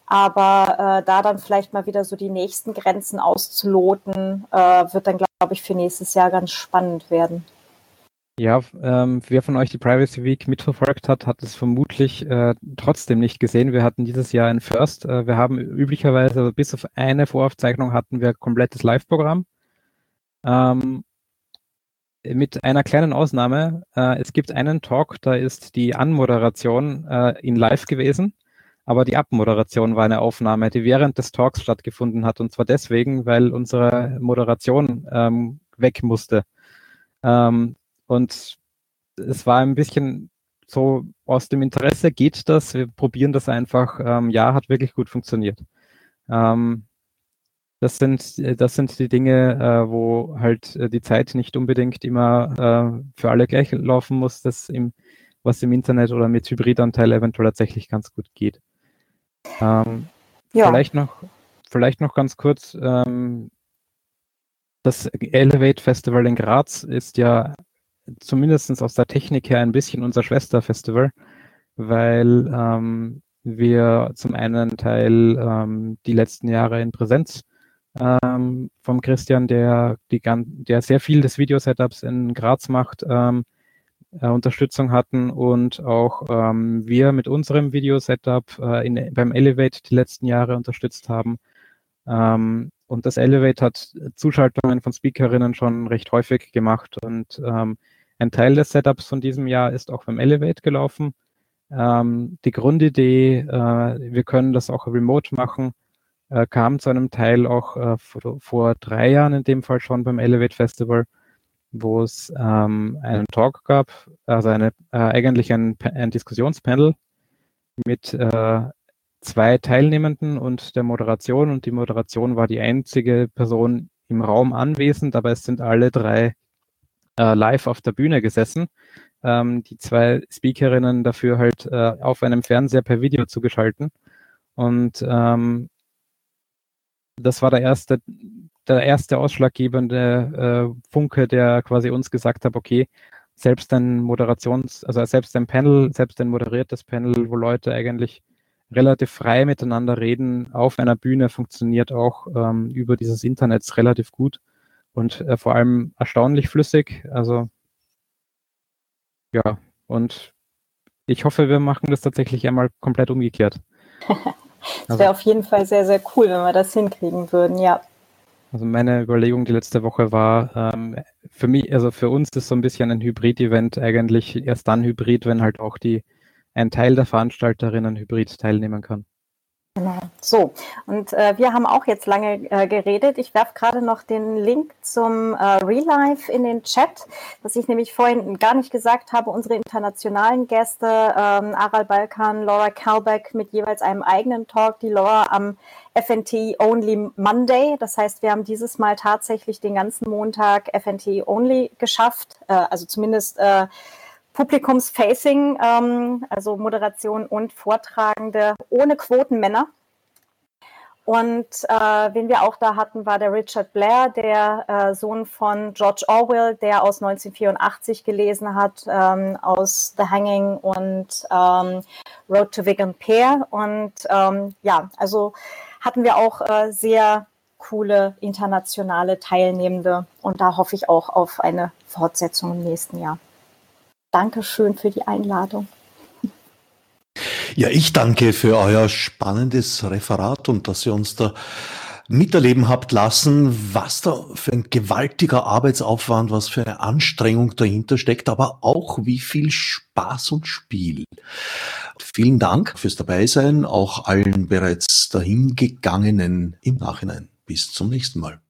Aber äh, da dann vielleicht mal wieder so die nächsten Grenzen auszuloten, äh, wird dann, glaube ich, für nächstes Jahr ganz spannend werden. Ja, ähm, wer von euch die Privacy Week mitverfolgt hat, hat es vermutlich äh, trotzdem nicht gesehen. Wir hatten dieses Jahr ein First. Äh, wir haben üblicherweise, bis auf eine Voraufzeichnung, hatten wir komplettes Live-Programm. Ähm, mit einer kleinen Ausnahme. Äh, es gibt einen Talk, da ist die Anmoderation äh, in live gewesen, aber die Abmoderation war eine Aufnahme, die während des Talks stattgefunden hat. Und zwar deswegen, weil unsere Moderation ähm, weg musste. Ähm, und es war ein bisschen so aus dem Interesse geht das, wir probieren das einfach. Ähm, ja, hat wirklich gut funktioniert. Ähm, das sind, äh, das sind die Dinge, äh, wo halt äh, die Zeit nicht unbedingt immer für alle gleich laufen muss, das im, was im Internet oder mit Hybridanteil eventuell tatsächlich ganz gut geht. Ähm, ja. Vielleicht noch, vielleicht noch ganz kurz, ähm, das Elevate Festival in Graz ist ja zumindest aus der Technik her ein bisschen unser Schwesterfestival, weil ähm, wir zum einen Teil ähm, die letzten Jahre in Präsenz ähm, vom Christian, der, die, der sehr viel des Videosetups in Graz macht, ähm, äh, Unterstützung hatten und auch ähm, wir mit unserem Videosetup äh, in, beim Elevate die letzten Jahre unterstützt haben. Ähm, und das Elevate hat Zuschaltungen von Speakerinnen schon recht häufig gemacht und ähm, ein Teil des Setups von diesem Jahr ist auch beim Elevate gelaufen. Ähm, die Grundidee, äh, wir können das auch remote machen, äh, kam zu einem Teil auch äh, vor, vor, drei Jahren in dem Fall schon beim Elevate Festival, wo es ähm, einen Talk gab, also eine, äh, eigentlich ein, ein Diskussionspanel mit äh, zwei Teilnehmenden und der Moderation und die Moderation war die einzige Person im Raum anwesend, aber es sind alle drei äh, live auf der Bühne gesessen. Ähm, die zwei Speakerinnen dafür halt äh, auf einem Fernseher per Video zugeschalten. Und ähm, das war der erste, der erste ausschlaggebende äh, Funke, der quasi uns gesagt hat, okay, selbst ein Moderations, also selbst ein Panel, selbst ein moderiertes Panel, wo Leute eigentlich relativ frei miteinander reden auf einer Bühne, funktioniert auch ähm, über dieses Internet relativ gut und äh, vor allem erstaunlich flüssig. Also ja, und ich hoffe, wir machen das tatsächlich einmal komplett umgekehrt. das wäre also, auf jeden Fall sehr, sehr cool, wenn wir das hinkriegen würden, ja. Also meine Überlegung die letzte Woche war, ähm, für mich, also für uns ist so ein bisschen ein Hybrid-Event eigentlich erst dann Hybrid, wenn halt auch die ein Teil der Veranstalterinnen hybrid teilnehmen kann. Genau. So, und äh, wir haben auch jetzt lange äh, geredet. Ich werfe gerade noch den Link zum äh, Real Life in den Chat, was ich nämlich vorhin gar nicht gesagt habe. Unsere internationalen Gäste, ähm, Aral Balkan, Laura Kalbeck mit jeweils einem eigenen Talk, die Laura am FNT Only Monday. Das heißt, wir haben dieses Mal tatsächlich den ganzen Montag FNT Only geschafft, äh, also zumindest äh, Publikumsfacing, ähm, also Moderation und Vortragende ohne Quotenmänner. Und äh, wen wir auch da hatten, war der Richard Blair, der äh, Sohn von George Orwell, der aus 1984 gelesen hat, ähm, aus The Hanging und ähm, Road to Vegan Pear. Und ähm, ja, also hatten wir auch äh, sehr coole internationale Teilnehmende. Und da hoffe ich auch auf eine Fortsetzung im nächsten Jahr. Dankeschön für die Einladung. Ja, ich danke für euer spannendes Referat und dass ihr uns da miterleben habt lassen, was da für ein gewaltiger Arbeitsaufwand, was für eine Anstrengung dahinter steckt, aber auch wie viel Spaß und Spiel. Vielen Dank fürs Dabeisein, auch allen bereits dahingegangenen im Nachhinein. Bis zum nächsten Mal.